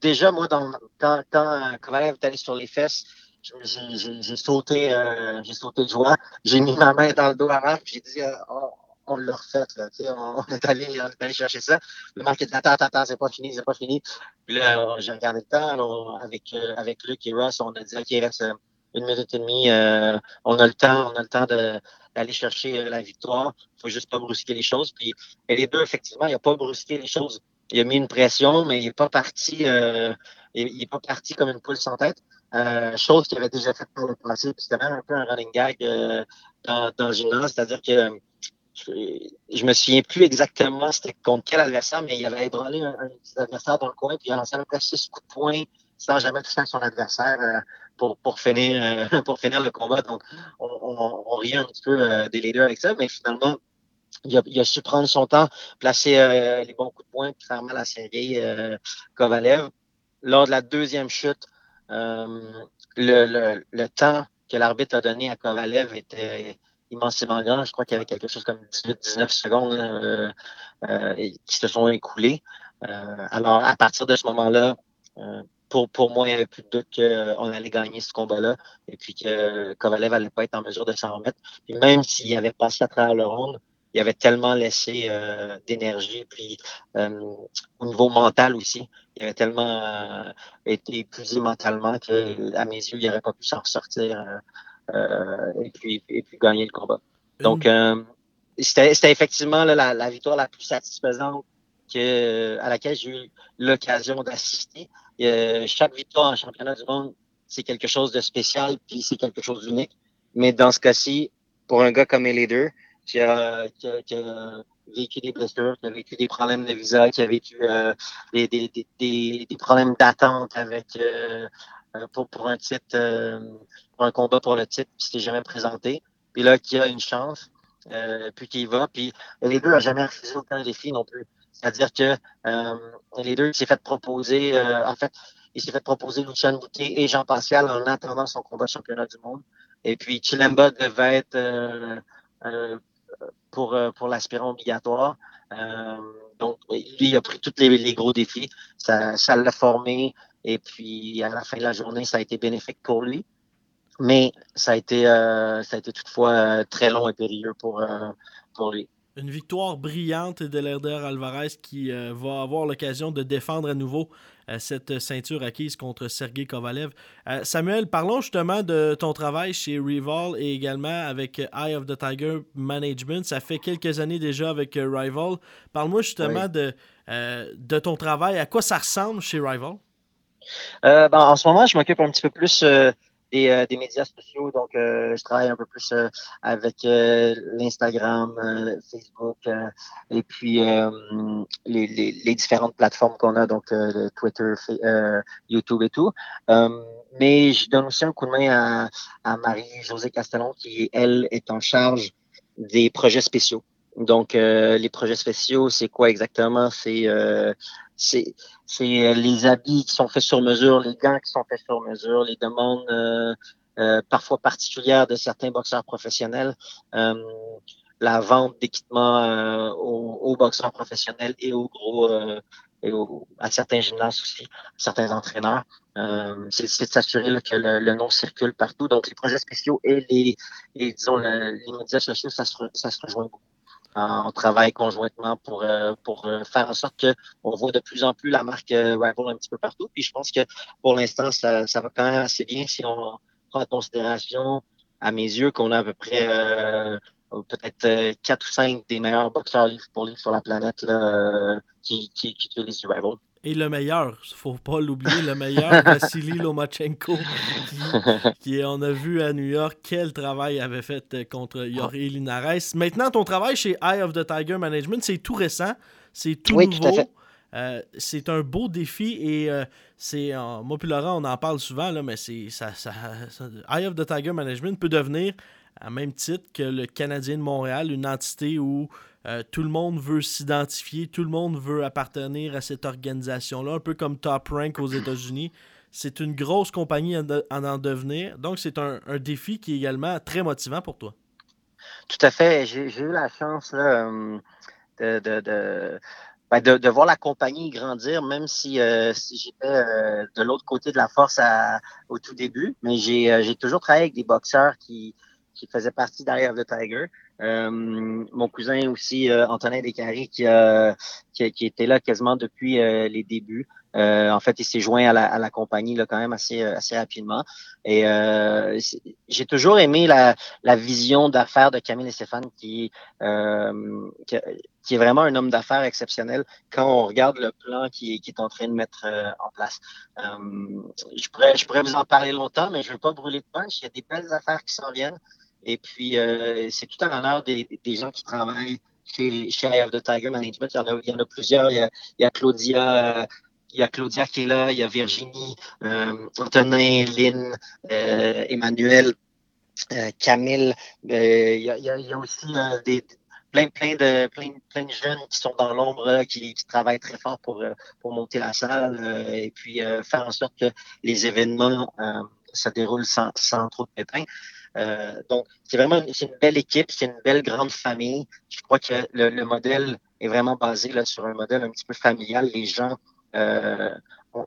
déjà moi quand quand Kovalev est allé sur les fesses j'ai sauté, euh, j'ai sauté de joie. J'ai mis ma main dans le dos à Marc, j'ai dit, euh, oh, on l'a refait, là, on, on, est allé, on est allé chercher ça. Le Marc a dit, attends, attends, attends, c'est pas fini, c'est pas fini. Puis là, j'ai regardé le temps, avec, euh, avec Luc et Ross, on a dit, OK, il reste une minute et demie, euh, on a le temps, on a le temps d'aller chercher la victoire. Faut juste pas brusquer les choses. Puis, et les deux, effectivement, il n'a pas brusqué les choses. Il a mis une pression, mais il n'est pas parti, il est pas parti comme une poule sans tête. Euh, chose qu'il avait déjà fait pour le passé. C'était même un peu un running gag euh, dans, dans le gymnase, c'est-à-dire que je, je, me souviens plus exactement c'était contre quel adversaire, mais il avait ébranlé un, un petit adversaire dans le coin, puis il a lancé à peu six coups de poing sans jamais toucher son adversaire euh, pour, pour, finir, euh, pour finir le combat. Donc, on, on, on riait un petit peu des leaders avec ça, mais finalement, il a, il a, su prendre son temps, placer euh, les bons coups de poing, puis faire mal à euh, Kovalev. Lors de la deuxième chute, euh, le, le, le, temps que l'arbitre a donné à Kovalev était immensément grand. Je crois qu'il y avait quelque chose comme 18-19 secondes euh, euh, qui se sont écoulées. Euh, alors, à partir de ce moment-là, euh, pour, pour moi, il n'y avait plus de doute qu'on allait gagner ce combat-là et puis que Kovalev n'allait pas être en mesure de s'en remettre. Et même s'il avait passé à travers le round, il avait tellement laissé euh, d'énergie, puis euh, au niveau mental aussi, il avait tellement euh, été épuisé mentalement que, à mes yeux, il n'aurait pas pu s'en sortir et puis et puis gagner le combat. Donc c'était effectivement la, la, victoire la plus satisfaisante que à laquelle j'ai eu l'occasion d'assister. chaque victoire en championnat du monde, c'est quelque chose de spécial, puis c'est quelque chose d'unique. Mais dans ce cas-ci, pour un gars comme Leader, qui a, qui, a, qui a, vécu des blessures, qui a vécu des problèmes de visa, qui a vécu euh, des, des, des, des, problèmes d'attente avec euh, euh, pour, pour un titre, euh, pour un combat pour le titre, qui s'est jamais présenté. Puis là, qui a une chance, euh, puis qui y va. Puis les deux n'ont jamais refusé aucun défi non plus. C'est-à-dire que les deux s'est fait proposer, en fait, il s'est fait proposer Lucian Boutet et Jean Pascal en attendant son combat championnat du monde. Et puis Chilemba devait être pour, euh, pour l'aspirant obligatoire. Euh, donc, lui, il a pris tous les, les gros défis. Ça, ça l'a formé. Et puis, à la fin de la journée, ça a été bénéfique pour lui. Mais ça a été, euh, ça a été toutefois très long et périlleux pour, pour lui.
Une victoire brillante de l'Herder Alvarez qui euh, va avoir l'occasion de défendre à nouveau euh, cette ceinture acquise contre Sergei Kovalev. Euh, Samuel, parlons justement de ton travail chez Rival et également avec Eye of the Tiger Management. Ça fait quelques années déjà avec Rival. Parle-moi justement de, de ton travail. À quoi ça ressemble chez Rival?
Ben, en ce moment, je m'occupe un petit peu plus des, des, médias sociaux. Donc, je travaille un peu plus avec l'Instagram, Facebook et puis les, différentes plateformes qu'on a, donc Twitter, YouTube et tout. mais je donne aussi un coup de main à, à Marie-Josée Castellon qui, elle, est en charge des projets spéciaux. Donc, euh, les projets spéciaux, c'est quoi exactement? C'est euh, c'est euh, les habits qui sont faits sur mesure, les gants qui sont faits sur mesure, les demandes euh, euh parfois particulières de certains boxeurs professionnels, la vente d'équipements aux, aux, boxeurs professionnels et aux gros et à certains gymnases aussi, certains entraîneurs. c'est de s'assurer que le, nom circule partout. Donc, les projets spéciaux et les, disons, les médias sociaux, ça se, ça se rejoint beaucoup on travaille conjointement pour, euh, pour euh, faire en sorte qu'on voit de plus en plus la marque euh, Rival un petit peu partout. Puis je pense que pour l'instant, ça, ça va quand même assez bien si on prend en considération, à mes yeux, qu'on a à peu près peut-être quatre ou cinq des meilleurs boxeurs pour livre sur la planète là, qui, qui, qui utilisent Rival.
Et le meilleur, faut pas l'oublier, le meilleur, Vassili Lomachenko, qui, on a vu à New York quel travail avait fait euh, contre Yori Linares. Maintenant, ton travail chez Eye of the Tiger Management, c'est tout récent, c'est tout nouveau. Euh, c'est un beau défi et euh, c'est moi puis Laurent on en parle souvent là, mais c'est ça, Eye of the Tiger Management peut devenir à même titre que le Canadien de Montréal une entité où euh, tout le monde veut s'identifier, tout le monde veut appartenir à cette organisation-là, un peu comme Top Rank aux États-Unis. C'est une grosse compagnie en, en, devenir, donc c'est un, défi qui est également très motivant pour toi.
Tout à fait. J'ai eu la chance euh, ben, de, de, voir la compagnie grandir, même si, euh, si j'étais de l'autre côté de la force au tout début. Mais j'ai toujours travaillé avec des boxeurs qui, qui faisaient partie of the Tiger. Euh, mon cousin aussi, euh, Antonin qui, qui, qui, était là quasiment depuis euh, les débuts. en fait, il s'est joint à la, à la compagnie là, quand même assez, assez rapidement. Et j'ai toujours aimé la, la vision d'affaires de Camille et Stéphane, qui, qui, qui, est vraiment un homme d'affaires exceptionnel quand on regarde le plan qu'il qui est en train de mettre en place. je, pourrais, je pourrais vous en parler longtemps, mais je ne veux pas brûler de punch. Il y a des belles affaires qui s'en viennent. Et puis, euh, c'est tout en l'honneur des, des, gens qui travaillent chez, chez Eye of the Tiger Management. Il y en a, il y en a plusieurs. Il y a, Claudia. Euh, il y a Claudia qui est là, il y a Virginie, euh, Antonin, Lynn, Emmanuel, Camille. Il y, a, il, y a, aussi des, plein, plein, de, plein, plein de jeunes qui sont dans l'ombre, qui, qui, travaillent très fort pour, pour monter la salle et puis faire en sorte que les événements se déroulent sans, sans trop de pépins. Euh, donc, c'est vraiment une, une belle équipe, c'est une belle grande famille. Je crois que le, le, modèle est vraiment basé là, sur un modèle un petit peu familial. Les gens euh,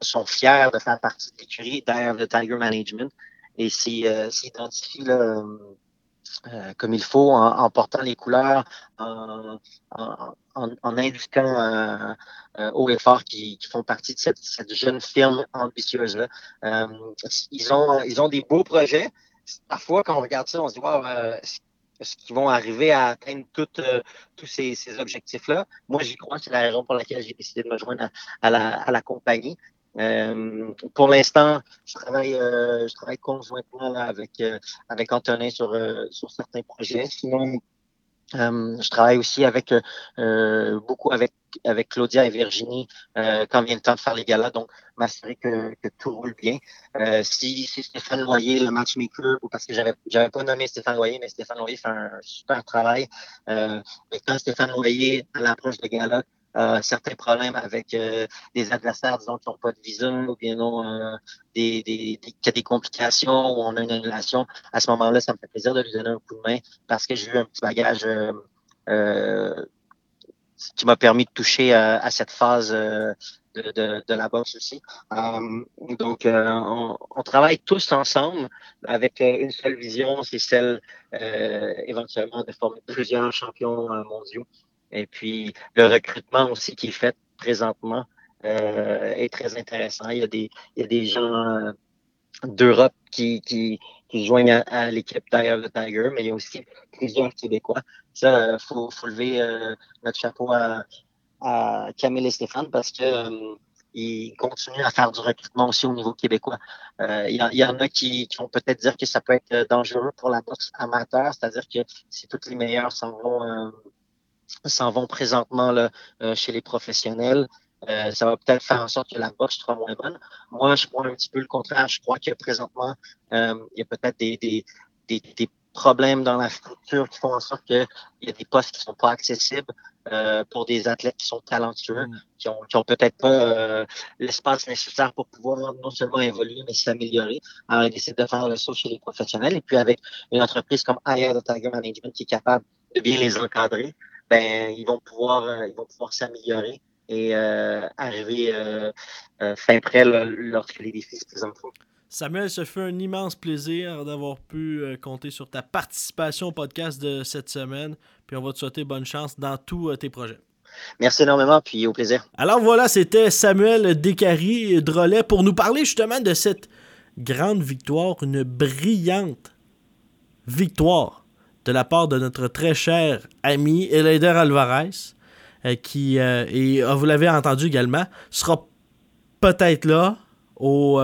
sont fiers de faire partie de l'écurie derrière le Tiger Management et s'identifient euh, euh, comme il faut en, portant les couleurs, en, indiquant euh, haut et fort qui, font partie de cette, jeune firme ambitieuse-là. Ils, ont, ils ont des beaux projets, parfois, quand on regarde ça, on se dit, wow, euh, est-ce qu'ils vont arriver à atteindre euh, tous ces, ces objectifs-là? Moi, j'y crois, c'est la raison pour laquelle j'ai décidé de me joindre à, la, à la, compagnie. Euh, pour l'instant, je travaille, euh, je travaille conjointement avec, euh, avec Antonin sur, sur certains projets. Sinon, euh, je travaille aussi avec euh, beaucoup avec avec Claudia et Virginie euh, quand vient le temps de faire les galas, donc m'assurer que, que tout roule bien. Euh, si, si Stéphane Loyer, le matchmaker, ou parce que j'avais j'avais pas nommé Stéphane Loyer, mais Stéphane Loyer fait un super travail. Euh, et quand Stéphane Loyer, à l'approche de gala, euh, certains problèmes avec euh, des adversaires, disons, qui n'ont pas de visa ou bien non, euh, des, qui a des complications ou on a une annulation, à ce moment-là, ça me fait plaisir de lui donner un coup de main parce que j'ai eu un petit bagage euh, euh, qui m'a permis de toucher à cette phase de, la boxe aussi. donc, on, on, travaille tous ensemble avec une seule vision, c'est celle éventuellement de former plusieurs champions mondiaux. Et puis, le recrutement aussi qui est fait présentement euh, est très intéressant. Il y a des, il y a des gens euh, d'Europe qui, qui, qui joignent à, l'équipe d'ailleurs de Tiger, mais il y a aussi plusieurs Québécois. Ça, il faut, faut lever euh, notre chapeau à, à Camille et Stéphane parce que euh, ils continuent à faire du recrutement aussi au niveau québécois. Il y, en a qui, vont peut-être dire que ça peut être dangereux pour la boxe amateur, c'est-à-dire que si tous les meilleurs s'en vont s'en vont présentement là, chez les professionnels, euh, ça va peut-être faire en sorte que la boxe sera moins bonne. Moi, je crois un petit peu le contraire. Je crois que présentement, euh, il y a peut-être des, des, des, des, problèmes dans la structure qui font en sorte qu'il y a des postes qui sont pas accessibles euh, pour des athlètes qui sont talentueux, mm. qui ont, qui ont peut-être pas euh, l'espace nécessaire pour pouvoir non seulement évoluer, mais s'améliorer. Alors, ils décident de faire le saut chez les professionnels. Et puis, avec une entreprise comme Aya Tiger Management qui est capable de bien les encadrer, ben, ils vont pouvoir, euh, ils vont pouvoir s'améliorer et euh, arriver euh, euh, fin prêt lorsque les défis se présenteront.
Samuel, ce fut un immense plaisir d'avoir pu compter sur ta participation au podcast de cette semaine. Puis on va te souhaiter bonne chance dans tous tes projets.
Merci énormément, puis au plaisir.
Alors voilà, c'était Samuel Descaries Drolet pour nous parler justement de cette grande victoire, une brillante victoire de la part de notre très cher ami Eleider Alvarez. Euh, qui, euh, et euh, vous l'avez entendu également, sera peut-être là, au,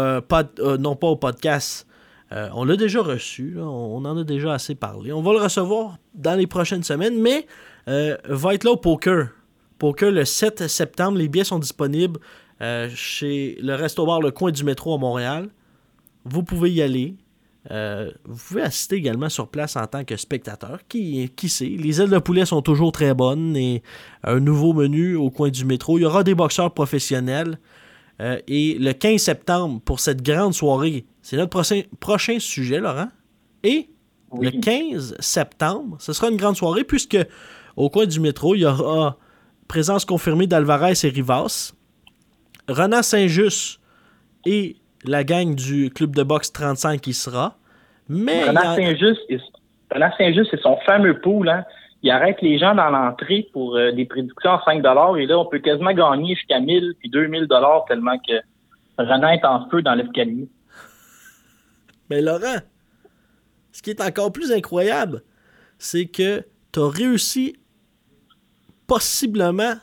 non pas au podcast. on l'a déjà reçu, on en a déjà assez parlé. On va le recevoir dans les prochaines semaines, mais va être là au poker. Poker le 7 septembre. Les billets sont disponibles chez le Resto Le Coin du Métro à Montréal. Vous pouvez y aller. Euh, vous pouvez assister également sur place en tant que spectateur. Qui, qui sait, les ailes de poulet sont toujours très bonnes et un nouveau menu au coin du métro. Il y aura des boxeurs professionnels. Euh, et le 15 septembre, pour cette grande soirée, c'est notre prochain, prochain sujet, Laurent. Et le 15 septembre, ce sera une grande soirée puisque au coin du métro, il y aura présence confirmée d'Alvarez et Rivas. Renan Saint-Just et la gang du club de boxe 35 qui sera. Mais.
Saint-Just, Saint-Just, c'est son fameux pool. Hein. Il arrête les gens dans l'entrée pour euh, des prédictions à 5 et là, on peut quasiment gagner jusqu'à 1000 puis 2000 tellement que Renan est en feu dans l'escalier.
Mais Laurent, ce qui est encore plus incroyable, c'est que tu as réussi possiblement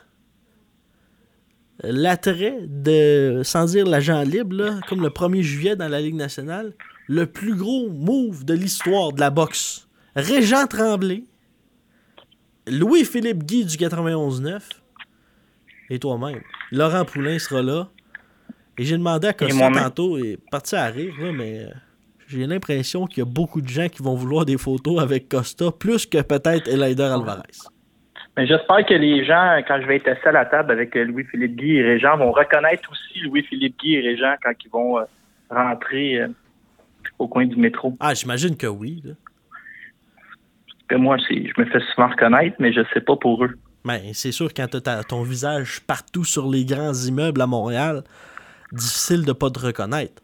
l'attrait de, sans dire l'agent libre, comme le 1er juillet dans la Ligue nationale, le plus gros move de l'histoire de la boxe. Régent Tremblay, Louis-Philippe Guy du 91-9 et toi-même. Laurent Poulain sera là. Et j'ai demandé à Costa tantôt, et parti à rire, mais euh, j'ai l'impression qu'il y a beaucoup de gens qui vont vouloir des photos avec Costa, plus que peut-être Elider Alvarez.
Mais j'espère que les gens, quand je vais être assis à la table avec euh, Louis-Philippe Guy et Régent, vont reconnaître aussi Louis-Philippe Guy et Régent quand ils vont euh, rentrer euh, au coin du métro.
Ah, j'imagine que oui.
Que moi, je me fais souvent reconnaître, mais je sais pas pour eux.
Mais ben, c'est sûr, quand tu as ton visage partout sur les grands immeubles à Montréal, difficile de pas te reconnaître.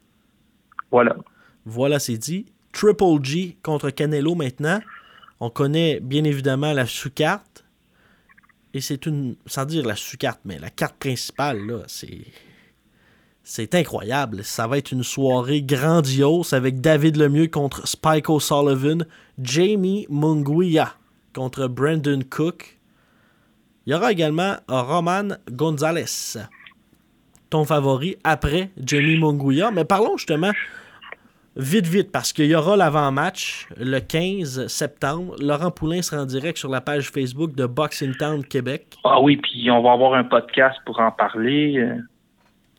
Voilà.
Voilà, c'est dit. Triple G contre Canelo maintenant. On connaît bien évidemment la sous-carte. Et c'est une, sans dire la sous-carte, mais la carte principale, là, c'est. C'est incroyable. Ça va être une soirée grandiose avec David Lemieux contre Spike O'Sullivan, Jamie Munguia contre Brandon Cook. Il y aura également Roman Gonzalez, ton favori après Jamie Munguia. Mais parlons justement Vite, vite, parce qu'il y aura l'avant-match le 15 septembre. Laurent Poulain sera en direct sur la page Facebook de Boxing Town Québec.
Ah oui, puis on va avoir un podcast pour en parler.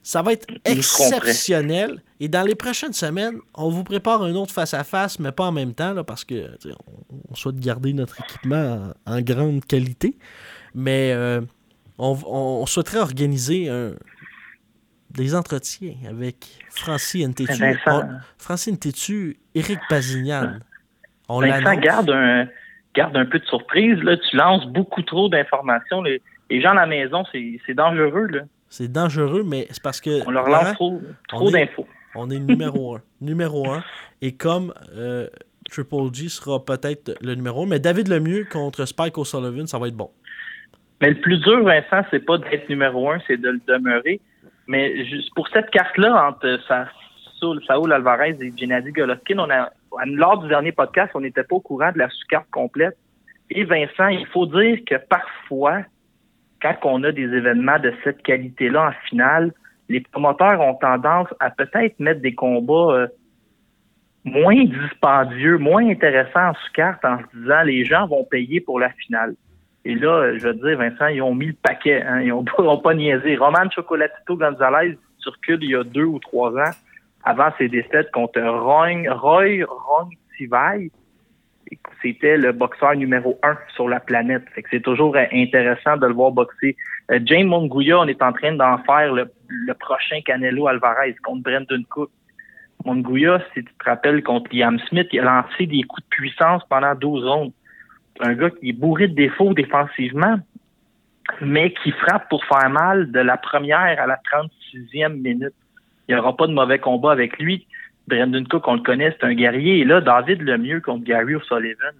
Ça va être exceptionnel. Et dans les prochaines semaines, on vous prépare un autre face-à-face, mais pas en même temps, là, parce que on, souhaite garder notre équipement en, grande qualité. Mais euh, on, souhaiterait organiser un, des entretiens avec Francine Tétu. Francine Tétu, Éric Pazignan.
On Vincent, garde un, garde un peu de surprise. Là. Tu lances beaucoup trop d'informations. Les, gens à la maison, c'est dangereux.
C'est dangereux, mais c'est parce que.
On leur lance trop, trop d'infos.
On est numéro un. numéro un. Et comme euh, Triple G sera peut-être le numéro un, mais David Lemieux contre Spike O'Sullivan, ça va être bon.
Mais le plus dur, Vincent, c'est pas d'être numéro un, c'est de le demeurer. Mais pour cette carte-là, entre Saul, Alvarez et Gennady Golovkin, on a, lors du dernier podcast, on n'était pas au courant de la sous-carte complète. Et Vincent, il faut dire que parfois, quand on a des événements de cette qualité-là en finale, les promoteurs ont tendance à peut-être mettre des combats euh, moins dispendieux, moins intéressants en sous-carte en se disant les gens vont payer pour la finale. Et là, je veux dire, Vincent, ils ont mis le paquet. Hein, ils n'ont pas, niaisé. Roman Chocolatito Gonzalez circule il y a deux ou trois ans avant ses défaites contre Roy, Roy Ron C'était le boxeur numéro un sur la planète. c'est toujours intéressant de le voir boxer. Euh, James on est en train d'en faire le, prochain Canelo Alvarez contre Brendan Cook. Monguia, si tu te rappelles, contre Liam Smith, il a lancé des coups de puissance pendant 12 ondes. Un gars qui est bourré de défauts défensivement, mais qui frappe pour faire mal de la première à la 36e minute. Il n'y aura pas de mauvais combat avec lui. Brendan Cook, on le connaît, c'est un guerrier. Et là, David Lemieux contre Gary O'Sullivan,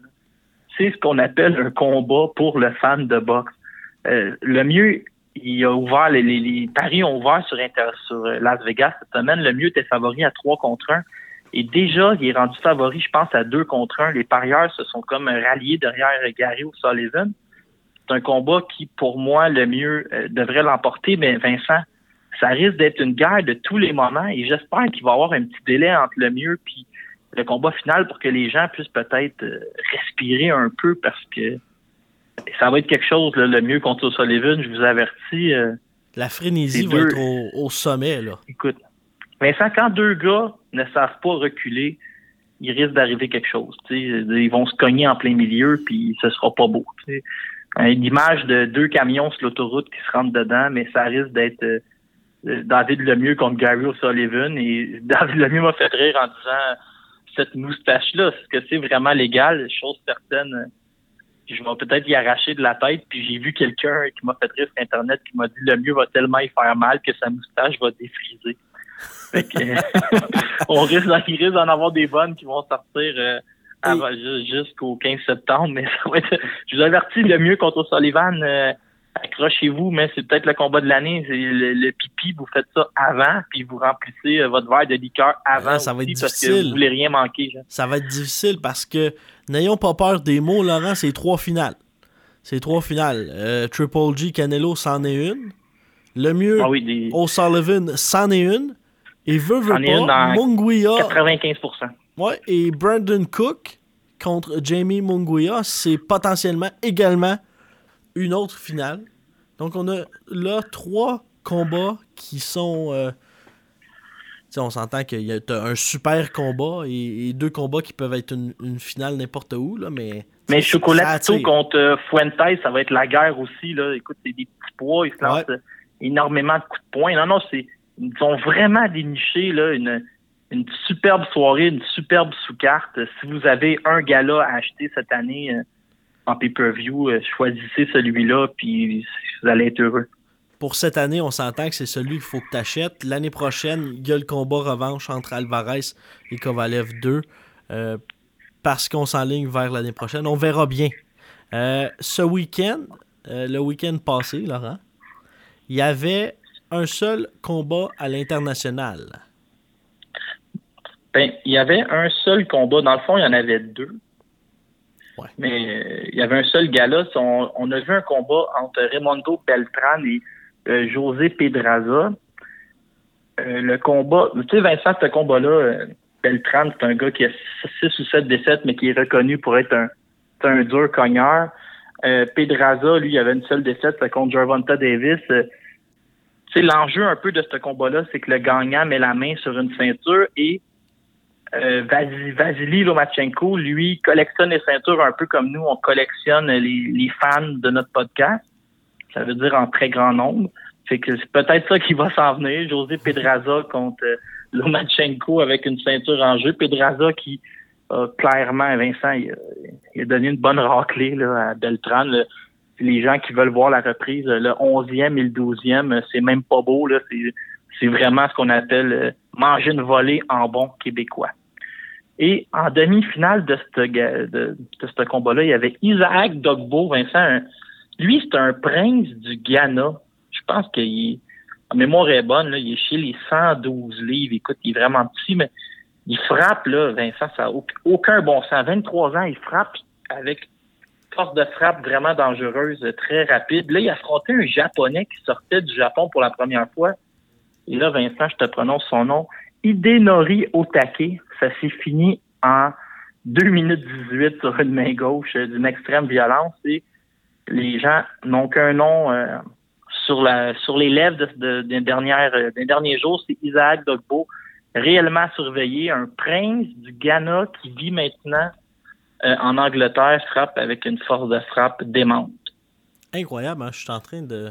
c'est ce qu'on appelle un combat pour le fan de boxe. Euh, Lemieux, il a ouvert, les, paris ont ouvert sur, sur Las Vegas cette semaine. Lemieux était favori à 3 contre 1. Et déjà, il est rendu favori, je pense, à 2 contre 1. Les parieurs se sont comme ralliés derrière Gary O'Sullivan. C'est un combat qui, pour moi, le mieux euh, devrait l'emporter. Mais Vincent, ça risque d'être une guerre de tous les moments et j'espère qu'il va y avoir un petit délai entre le mieux puis le combat final pour que les gens puissent peut-être euh, respirer un peu parce que ça va être quelque chose, le mieux contre Sullivan, je vous avertis. Euh,
la frénésie va être au, sommet. Là.
Écoute, Vincent, quand deux gars ne savent pas reculer, il risque d'arriver quelque chose. Ils vont se cogner en plein milieu, puis ce sera pas beau. Une image de deux camions sur l'autoroute qui se rentrent dedans, mais ça risque d'être euh, David Lemieux contre Gary O'Sullivan. Et David Lemieux m'a fait rire en disant cette moustache-là, est-ce que c'est vraiment légal? Chose certaine, je vais peut-être y arracher de la tête. Puis j'ai vu quelqu'un qui m'a fait rire sur Internet qui m'a dit Lemieux va tellement y faire mal que sa moustache va défriser. On risque, d'en avoir des bonnes qui vont sortir euh, jusqu'au 15 septembre, mais ça va être. Je vous avertis, le mieux contre O'Sullivan. Euh, accrochez-vous, mais c'est peut-être le combat de l'année. Le, pipi, vous faites ça avant, puis vous remplissez euh, votre verre de liqueur avant
ça va être
parce que vous voulez rien manquer.
Ça va être difficile parce que n'ayons pas peur des mots, Laurent, c'est trois finales. C'est trois finales. Euh, Triple G, Canelo, c'en est une. Le mieux, ah O'Sullivan, c'en est une. Et veut, veut pas, Munguia...
95%.
Ouais, et Brandon Cook contre Jamie Munguia, c'est potentiellement également une autre finale. Donc, on a là trois combats qui sont. Euh, on s'entend qu'il y a un super combat et, deux combats qui peuvent être une, finale n'importe où, là, mais.
Mais Chocolatito contre euh, Fuentes, ça va être la guerre aussi. Là. Écoute, c'est des petits poids, ils se lancent énormément de coups de poing. Non, non, c'est. Ils ont vraiment déniché là, une, une superbe soirée, une superbe sous-carte. Si vous avez un gala à acheter cette année, euh, en pay-per-view, euh, choisissez celui-là, puis vous allez être heureux.
Pour cette année, on s'entend que c'est celui qu'il faut que tu achètes. L'année prochaine, il y a le combat revanche entre Alvarez et Kovalev 2, euh, parce qu'on s'enligne vers l'année prochaine. On verra bien. Ce week-end, le week-end passé, Laurent, il y avait un seul combat à l'international?
Ben, il y avait un seul combat. Dans le fond, il y en avait deux. Mais euh, il y avait un seul gala. On, on, a vu un combat entre Raimondo Beltran et euh, José Pedraza. Euh, le combat, tu sais, Vincent, ce combat-là, Beltran, c'est un gars qui a 6 ou 7 défaites, mais qui est reconnu pour être un, un dur cogneur. Pedraza, lui, il avait une seule défaite contre Gervonta Davis. L'enjeu un peu de ce combat-là, c'est que le gagnant met la main sur une ceinture et euh, Vasily Lomachenko, lui, collectionne les ceintures un peu comme nous, on collectionne les, fans de notre podcast. Ça veut dire en très grand nombre. Fait que c'est peut-être ça qui va s'en venir. José Pedraza contre euh, Lomachenko avec une ceinture en jeu. Pedraza qui clairement, Vincent, il a, donné une bonne raclée là, à Beltran. Les gens qui veulent voir la reprise, le 11e et le 12e, c'est même pas beau. Là. C'est, vraiment ce qu'on appelle euh, manger une volée en bon québécois. Et en demi-finale de ce combat-là, il y avait Isaac Dogbo, Vincent. lui, c'est un prince du Ghana. Je pense qu'il en mémoire est bonne, là, il est chez les 112 livres. Écoute, il est vraiment petit, mais il frappe, là, Vincent, ça n'a aucun bon sens. 23 ans, il frappe avec force de frappe vraiment dangereuse, très rapide. Là, il a affronté un Japonais qui sortait du Japon pour la première fois. Et là, Vincent, je te prononce son nom. Hidenori Otake. Ça s'est fini en 2 minutes 18 sur une main gauche euh, d'une extrême violence. Et les gens n'ont qu'un nom euh, sur la sur les lèvres des, dernières, euh, derniers jours. C'est Isaac Dogbo, réellement surveillé, un prince du Ghana qui vit maintenant en Angleterre, frappe avec une force de frappe démente.
Incroyable, hein? je suis en train de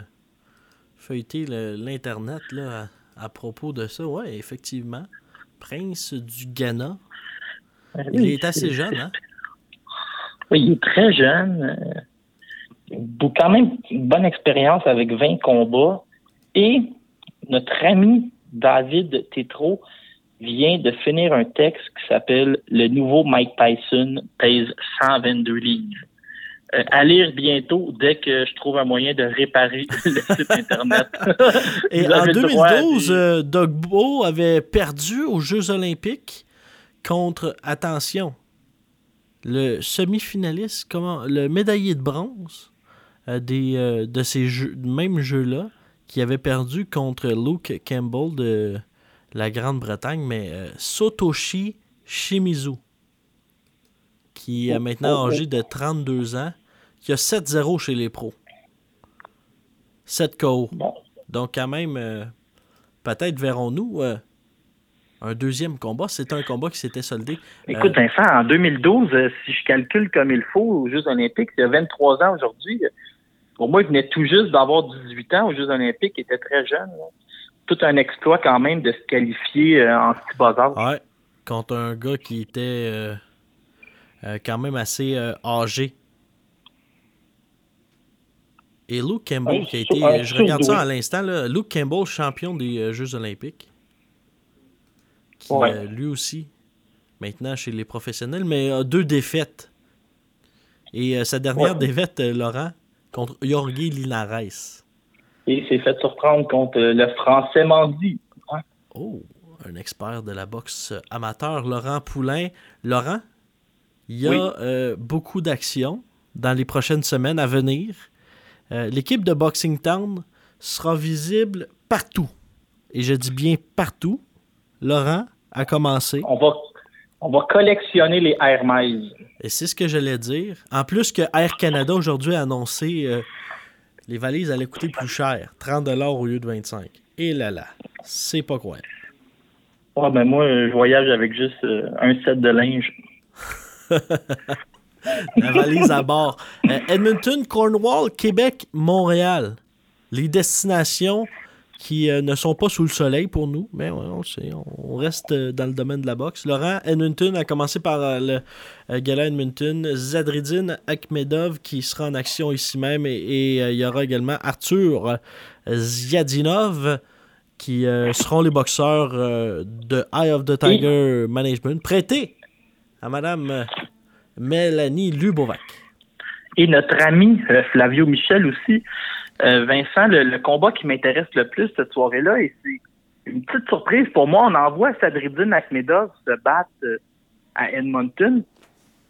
feuilleter l'Internet là, à, propos de ça. Oui, effectivement. Prince du Ghana. Ben il est assez jeune, hein?
Oui, il est très jeune. Euh, quand même une bonne expérience avec 20 combats. Et notre ami David Tétro vient de finir un texte qui s'appelle Le nouveau Mike Tyson pèse 122 livres. Euh, à lire bientôt dès que je trouve un moyen de réparer le site Internet.
Et en 2012, euh, Dogbo avait perdu aux Jeux olympiques contre, attention, le semi-finaliste, comment, le médaillé de bronze euh, des, de ces jeux, mêmes jeux-là, qui avait perdu contre Luke Campbell de la Grande-Bretagne, mais Sotoshi Shimizu qui est oh, maintenant oh, âgé oh. de 32 ans, qui a 7-0 chez les pros. 7 KO. Donc, quand même, euh, peut-être verrons-nous euh, un deuxième combat. C'est un combat qui s'était soldé.
Euh, Écoute, Vincent, en 2012, si je calcule comme il faut aux Jeux Olympiques, il y a 23 ans aujourd'hui. Pour moi, il venait tout juste d'avoir 18 ans aux Jeux Olympiques. Il était très jeune. Tout un exploit quand même de se qualifier en petit bas
Ouais, contre un gars qui était euh, quand même assez euh, âgé. Et Luke Campbell, qui a été. Je regarde ça à l'instant, Luke Campbell, champion des euh, Jeux Olympiques. Qui, lui aussi, maintenant chez les professionnels, mais a deux défaites. Et sa dernière défaite, Laurent, contre Jorge Linares.
Et s'est fait surprendre contre le Français Mandy.
Oh, un expert de la boxe amateur, Laurent Poulain. Laurent, il y a euh, beaucoup d'actions dans les prochaines semaines à venir. Euh, l'équipe de Boxing Town sera visible partout. Et je dis bien partout. Laurent a commencé.
On va, on va collectionner les Air Miles.
Et c'est ce que j'allais dire. En plus que Air Canada aujourd'hui a annoncé euh, les valises allaient coûter plus cher, 30 au lieu de 25. Et là là, c'est pas quoi.
Ah ben moi, je voyage avec juste un set de linge.
La valise à bord. Euh, Edmonton, Cornwall, Québec, Montréal. Les destinations qui euh, ne sont pas sous le soleil pour nous, mais on, on reste euh, dans le domaine de la boxe. Laurent, Edmonton a commencé par le gala Edmonton. Zadridine Akhmedov qui sera en action ici même et, il y aura également Arthur Ziadinov qui seront les boxeurs de Eye of the Tiger Management prêtés à Madame euh, Mélanie Lubovac.
Et notre ami euh, Flavio Michel aussi. Euh, Vincent, le, combat qui m'intéresse le plus cette soirée-là, et c'est une petite surprise pour moi, on envoie Sadridine Akhmedov se battre à Edmonton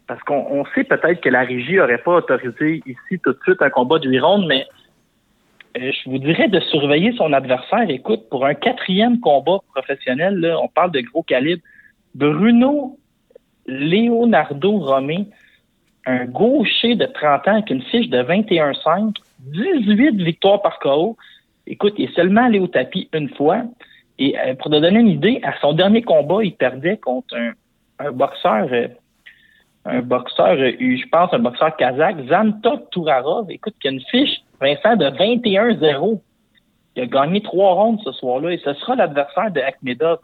parce qu'on sait peut-être que la régie n'aurait pas autorisé ici tout de suite un combat de 8 rondes, mais je vous dirais de surveiller son adversaire. Écoute, pour un quatrième combat professionnel, là, on parle de gros calibre. Bruno Leonardo Romé, un gaucher de 30 ans avec une fiche de 21-5, 18 victoires par KO. Écoute, il est seulement allé au tapis une fois. Et euh, pour te donner une idée, à son dernier combat, il perdait contre un, boxeur, euh, un boxeur, euh, je pense, un boxeur kazakh, Zantok Tourarov. Écoute, qui a une fiche, Vincent, de 21-0. Il a gagné trois rondes ce soir-là et ce sera l'adversaire de Akhmedov.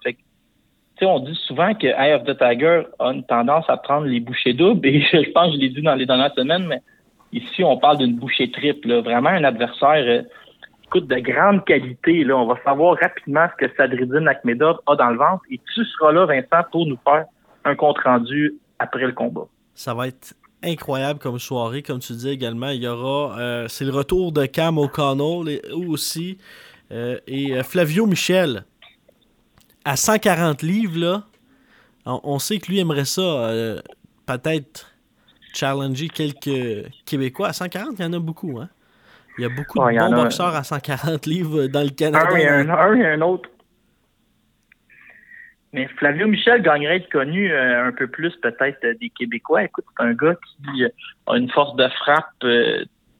On dit souvent que Eye of the Tiger a une tendance à prendre les bouchées doubles, et je pense que je l'ai dit dans les dernières semaines, mais ici, on parle d'une bouchée triple. Vraiment un adversaire euh, de grande qualité. Là. On va savoir rapidement ce que Sadridine Akhmedov a dans le ventre, et tu seras là, Vincent, pour nous faire un compte-rendu après le combat.
Ça va être incroyable comme soirée, comme tu dis également. Il y aura, euh, c'est le retour de Cam O'Connell aussi, euh, et Flavio Michel à 140 livres, là, on, sait que lui aimerait ça, euh, peut-être challenger quelques Québécois. À 140, il y en a beaucoup, hein? Il y a beaucoup de bons boxeurs à 140 livres dans le Canada.
Un et un, un, et un autre. Mais Flavio Michel gagnerait être connu euh, un peu plus peut-être des Québécois. Écoute, c'est un gars qui a une force de frappe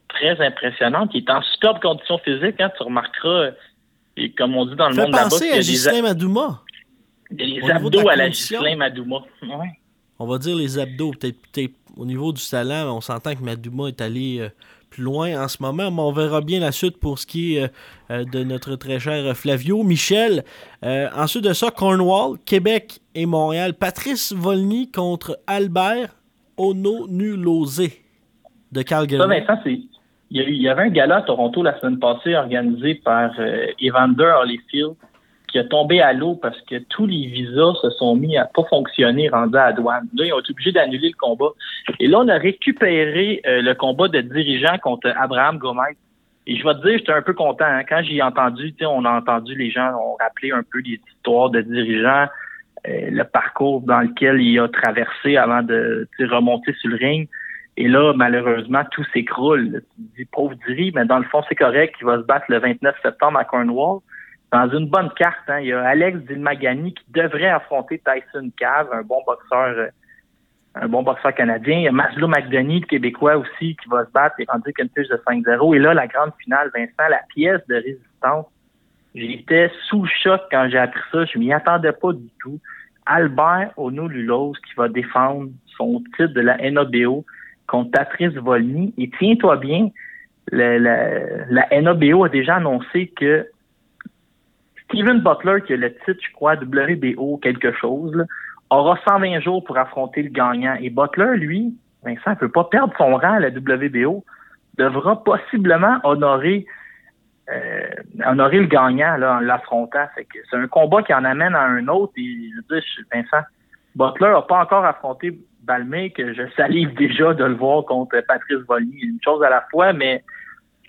très impressionnante. Il est en superbe condition physique. Hein, tu remarqueras, et comme on dit dans le monde
là-bas, il y a des,
Madouma. Il y a les abdos à la Gislain Madouma. Ouais.
On va dire les abdos. Peut-être au niveau du talent, on s'entend que Madouma est allé plus loin en ce moment, mais on verra bien la suite pour ce qui est euh, de notre très cher Flavio. Michel, euh, ensuite de ça, Cornwall, Québec et Montréal. Patrice Volny contre Albert Ono-Nulosé de Calgary.
Ça, Vincent. Il y, avait un gala à Toronto la semaine passée organisé par euh, Evander Holyfield qui a tombé à l'eau parce que tous les visas se sont mis à pas fonctionner rendus à douane. Là, ils ont été obligés d'annuler le combat. Et là, on a récupéré euh, le combat de dirigeant contre Abraham Gomez. Et je vais te dire, j'étais un peu content. Hein. Quand j'ai entendu, on a entendu les gens ont rappelé un peu les histoires de dirigeants, euh, le parcours dans lequel il a traversé avant de remonter sur le ring. Et là, malheureusement, tout s'écroule. Tu dis, pauvre Diri, mais dans le fond, c'est correct. Il va se battre le 29 septembre à Cornwall dans une bonne carte. Hein. Il y a Alex Dilmagani qui devrait affronter Tyson Cave, un bon boxeur euh, un bon boxeur canadien. Il y a Maslow McDonough, le Québécois aussi, qui va se battre et rendu qu'une fiche de 5-0. Et là, la grande finale, Vincent, la pièce de résistance. J'étais sous choc quand j'ai appris ça. Je m'y attendais pas du tout. Albert Ono-Lulos qui va défendre son titre de la NABO contre Patrice Volny. Et tiens-toi bien, la NABO a déjà annoncé que Steven Butler, qui a le titre, je crois, WBO quelque chose, aura 120 jours pour affronter le gagnant. Et Butler, lui, Vincent, ne peut pas perdre son rang à la WBO, devra possiblement honorer euh, honorer le gagnant en l'affrontant. C'est un combat qui en amène à un autre. Et je dis, Vincent, Butler n'a pas encore affronté Balmé, que je salive déjà de le voir contre Patrice Volny. Une chose à la fois, mais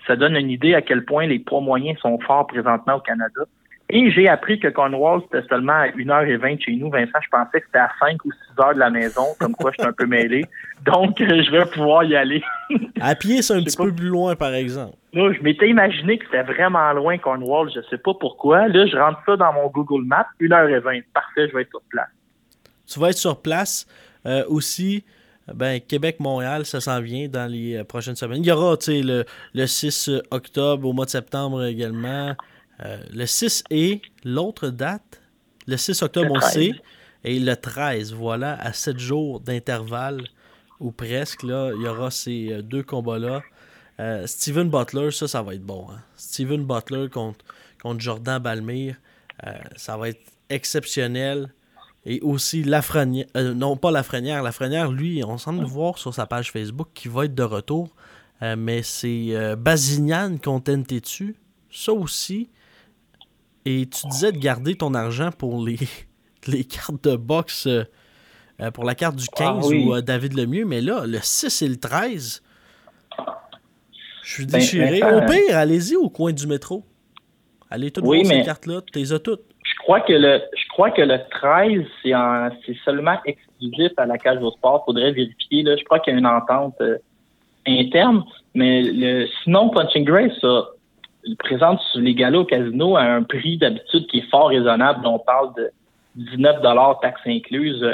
ça donne une idée à quel point les poids moyens sont forts présentement au Canada. Et j'ai appris que Cornwall, c'était seulement à 1h20 chez nous. Vincent, je pensais que c'était à 5 ou 6 heures de la maison, comme quoi je suis un peu mêlé. Donc, je vais pouvoir y aller.
à pied, c'est un petit peu plus loin, par exemple.
Là, je m'étais imaginé que c'était vraiment loin, Cornwall. Je sais pas pourquoi. Là, je rentre ça dans mon Google Maps, 1h20. Parfait, je vais être sur place.
Tu vas être sur place. Euh, aussi, ben, Québec-Montréal, ça s'en vient dans les euh, prochaines semaines. Il y aura, tu sais, le, le 6 octobre, au mois de septembre également. Euh, le 6 et l'autre date, le 6 octobre, on sait, et le 13, voilà, à 7 jours d'intervalle, ou presque, là, il y aura ces euh, deux combats-là. Euh, Steven Butler, ça, ça va être bon. Hein. Steven Butler contre, contre Jordan Balmire, ça va être exceptionnel. Et aussi Lafrenière, non pas Lafrenière, Lafrenière, lui, on semble le voir sur sa page Facebook qui va être de retour. mais c'est Bazignan contre NTTU. Ça aussi, et tu disais de garder ton argent pour les, les cartes de boxe, euh, euh, pour la carte du 15 ah ou euh, David Lemieux, mais là, le 6 et le 13, je suis ben, déchiré. au pire, allez-y au coin du métro. Allez toutes voir ces cartes-là, tu les as toutes.
Je crois que le, je crois que le 13, c'est seulement exclusif à la cage au sport. Faudrait vérifier. Là. Je crois qu'il y a une entente interne. Mais le, sinon, Punching Grace, ça, il présente les galas au casino à un prix d'habitude qui est fort raisonnable. On parle de 19 taxes incluses.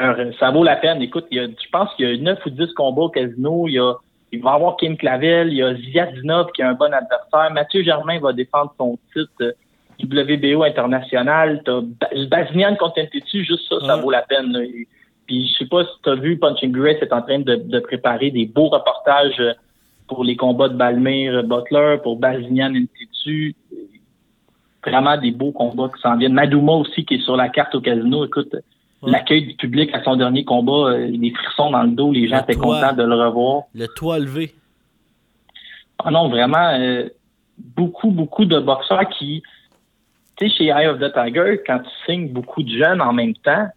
Euh, ça vaut la peine. Écoute, il y a, je pense qu'il y a 9 ou 10 combats au casino. Il, y a, il va y avoir Kim Clavel, il y a Ziadinov qui est un bon adversaire. Mathieu Germain va défendre son titre euh, WBO international. T'as Bazinian contre dessus, juste ça, ça vaut la peine. puis je sais pas si tu as vu, Punching Grace est en train de, de préparer des beaux reportages euh, pour les combats de Balmire Butler, pour Bazinian Institut. Vraiment des beaux combats qui s'en viennent. Madouma aussi qui est sur la carte au casino. Écoute, l'accueil du public à son dernier combat, euh, des frissons dans le dos, les gens étaient contents de le revoir.
Le toit levé.
Ah non, vraiment, euh, beaucoup, beaucoup de boxeurs qui, tu sais, chez Eye of the Tiger, quand tu signes beaucoup de jeunes en même temps,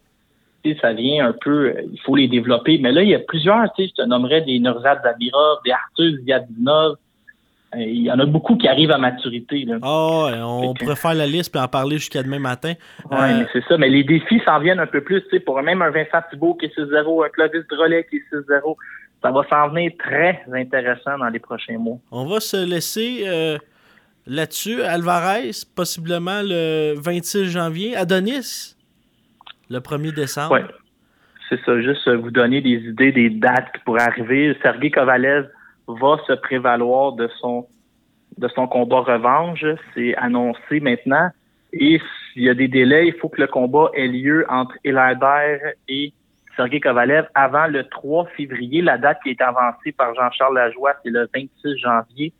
ça vient un peu, euh, il faut les développer. Mais là, il y a plusieurs, tu sais, je te nommerais des Nurzad Zamirov, des Arthur Ziadinov. Euh, il y en a beaucoup qui arrivent à maturité. Là.
Oh, on pourrait faire la liste et en parler jusqu'à demain matin.
Oui, euh, c'est ça. Mais les défis s'en viennent un peu plus. Tu sais, pour même un Vincent Thibault qui est 6-0, un Clovis Drolet qui est 6-0, ça va s'en venir très intéressant dans les prochains mois.
On va se laisser là-dessus. Alvarez, possiblement le 26 janvier. Adonis, Le 1er décembre?
Oui. C'est ça, juste vous donner des idées des dates qui pourraient arriver. Sergei Kovalev va se prévaloir de son de son combat revanche. C'est annoncé maintenant. Et s'il y a des délais, il faut que le combat ait lieu entre Elader et Sergei Kovalev avant le 3 février. La date qui est avancée par Jean-Charles Lajoie, c'est le 26 janvier.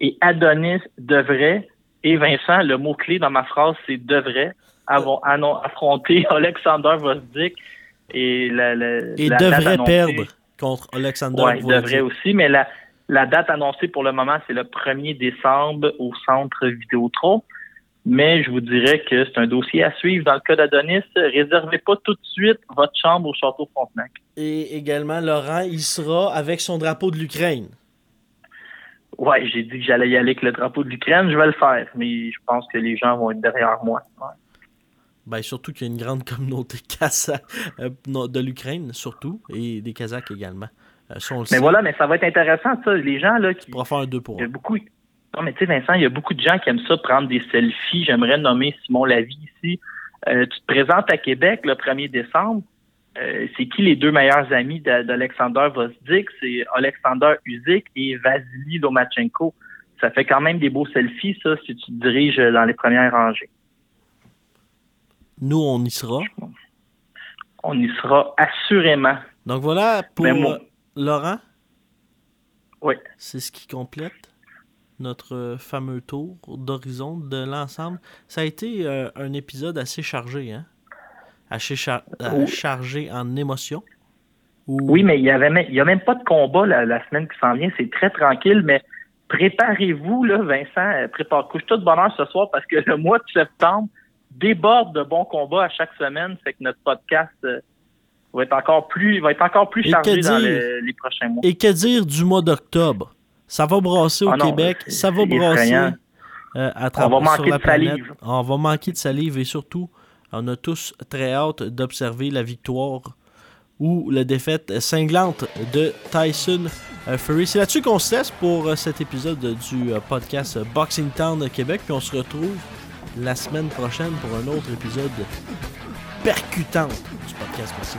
Et Adonis devrait, et Vincent, le mot-clé dans ma phrase, c'est devrait, affronter Alexander Vosdik et la,
et devrait perdre contre Alexander
ouais, il devrait aussi, mais la, la date annoncée pour le moment, c'est le 1er décembre au centre Vidéotron. Mais je vous dirais que c'est un dossier à suivre. Dans le cas d'Adonis, réservez pas tout de suite votre chambre au Château Frontenac.
Et également, Laurent, il sera avec son drapeau de l'Ukraine.
Oui, j'ai dit que j'allais y aller avec le drapeau de l'Ukraine. Je vais le faire, mais je pense que les gens vont être derrière moi.
Ben, surtout qu'il y a une grande communauté kazakh euh, de l'Ukraine, surtout, et des Kazakhs également.
Euh, mais voilà, mais ça va être intéressant, ça. Les gens, là, qui.
faire un deux pour
Il y a beaucoup. Non, mais tu sais, Vincent, il y a beaucoup de gens qui aiment ça, prendre des selfies. J'aimerais nommer Simon Lavie ici. Euh, tu te présentes à Québec le 1er décembre. c'est qui les deux meilleurs amis d'Alexander Vosdik? C'est Alexander Uzik et Vasily Lomachenko. Ça fait quand même des beaux selfies, ça, si tu te diriges dans les premières rangées.
Nous, on y sera.
On y sera assurément.
Donc voilà pour euh, Laurent.
Oui.
C'est ce qui complète notre fameux tour d'horizon de l'ensemble. Ça a été euh, un épisode assez chargé, hein? Assez chargé en émotions.
Oui, mais il n'y avait a même pas de combat la, semaine qui s'en vient. C'est très tranquille, mais préparez-vous, là, Vincent. Euh, prépare couche-toi de bonheur ce soir parce que le mois de septembre, déborde de bons combats à chaque semaine, fait que notre podcast euh, va être encore plus, va être encore plus chargé dans les, prochains mois.
Et que dire du mois d'octobre? Ça va brasser au ah Québec, ça va brasser euh, à travers on va manquer de Salive. On va manquer de salive et surtout, on a tous très hâte d'observer la victoire ou la défaite cinglante de Tyson euh, Fury. C'est là-dessus qu'on se laisse pour cet épisode du podcast Boxing Town Québec. Puis on se retrouve la semaine prochaine pour un autre épisode percutant du podcast Merci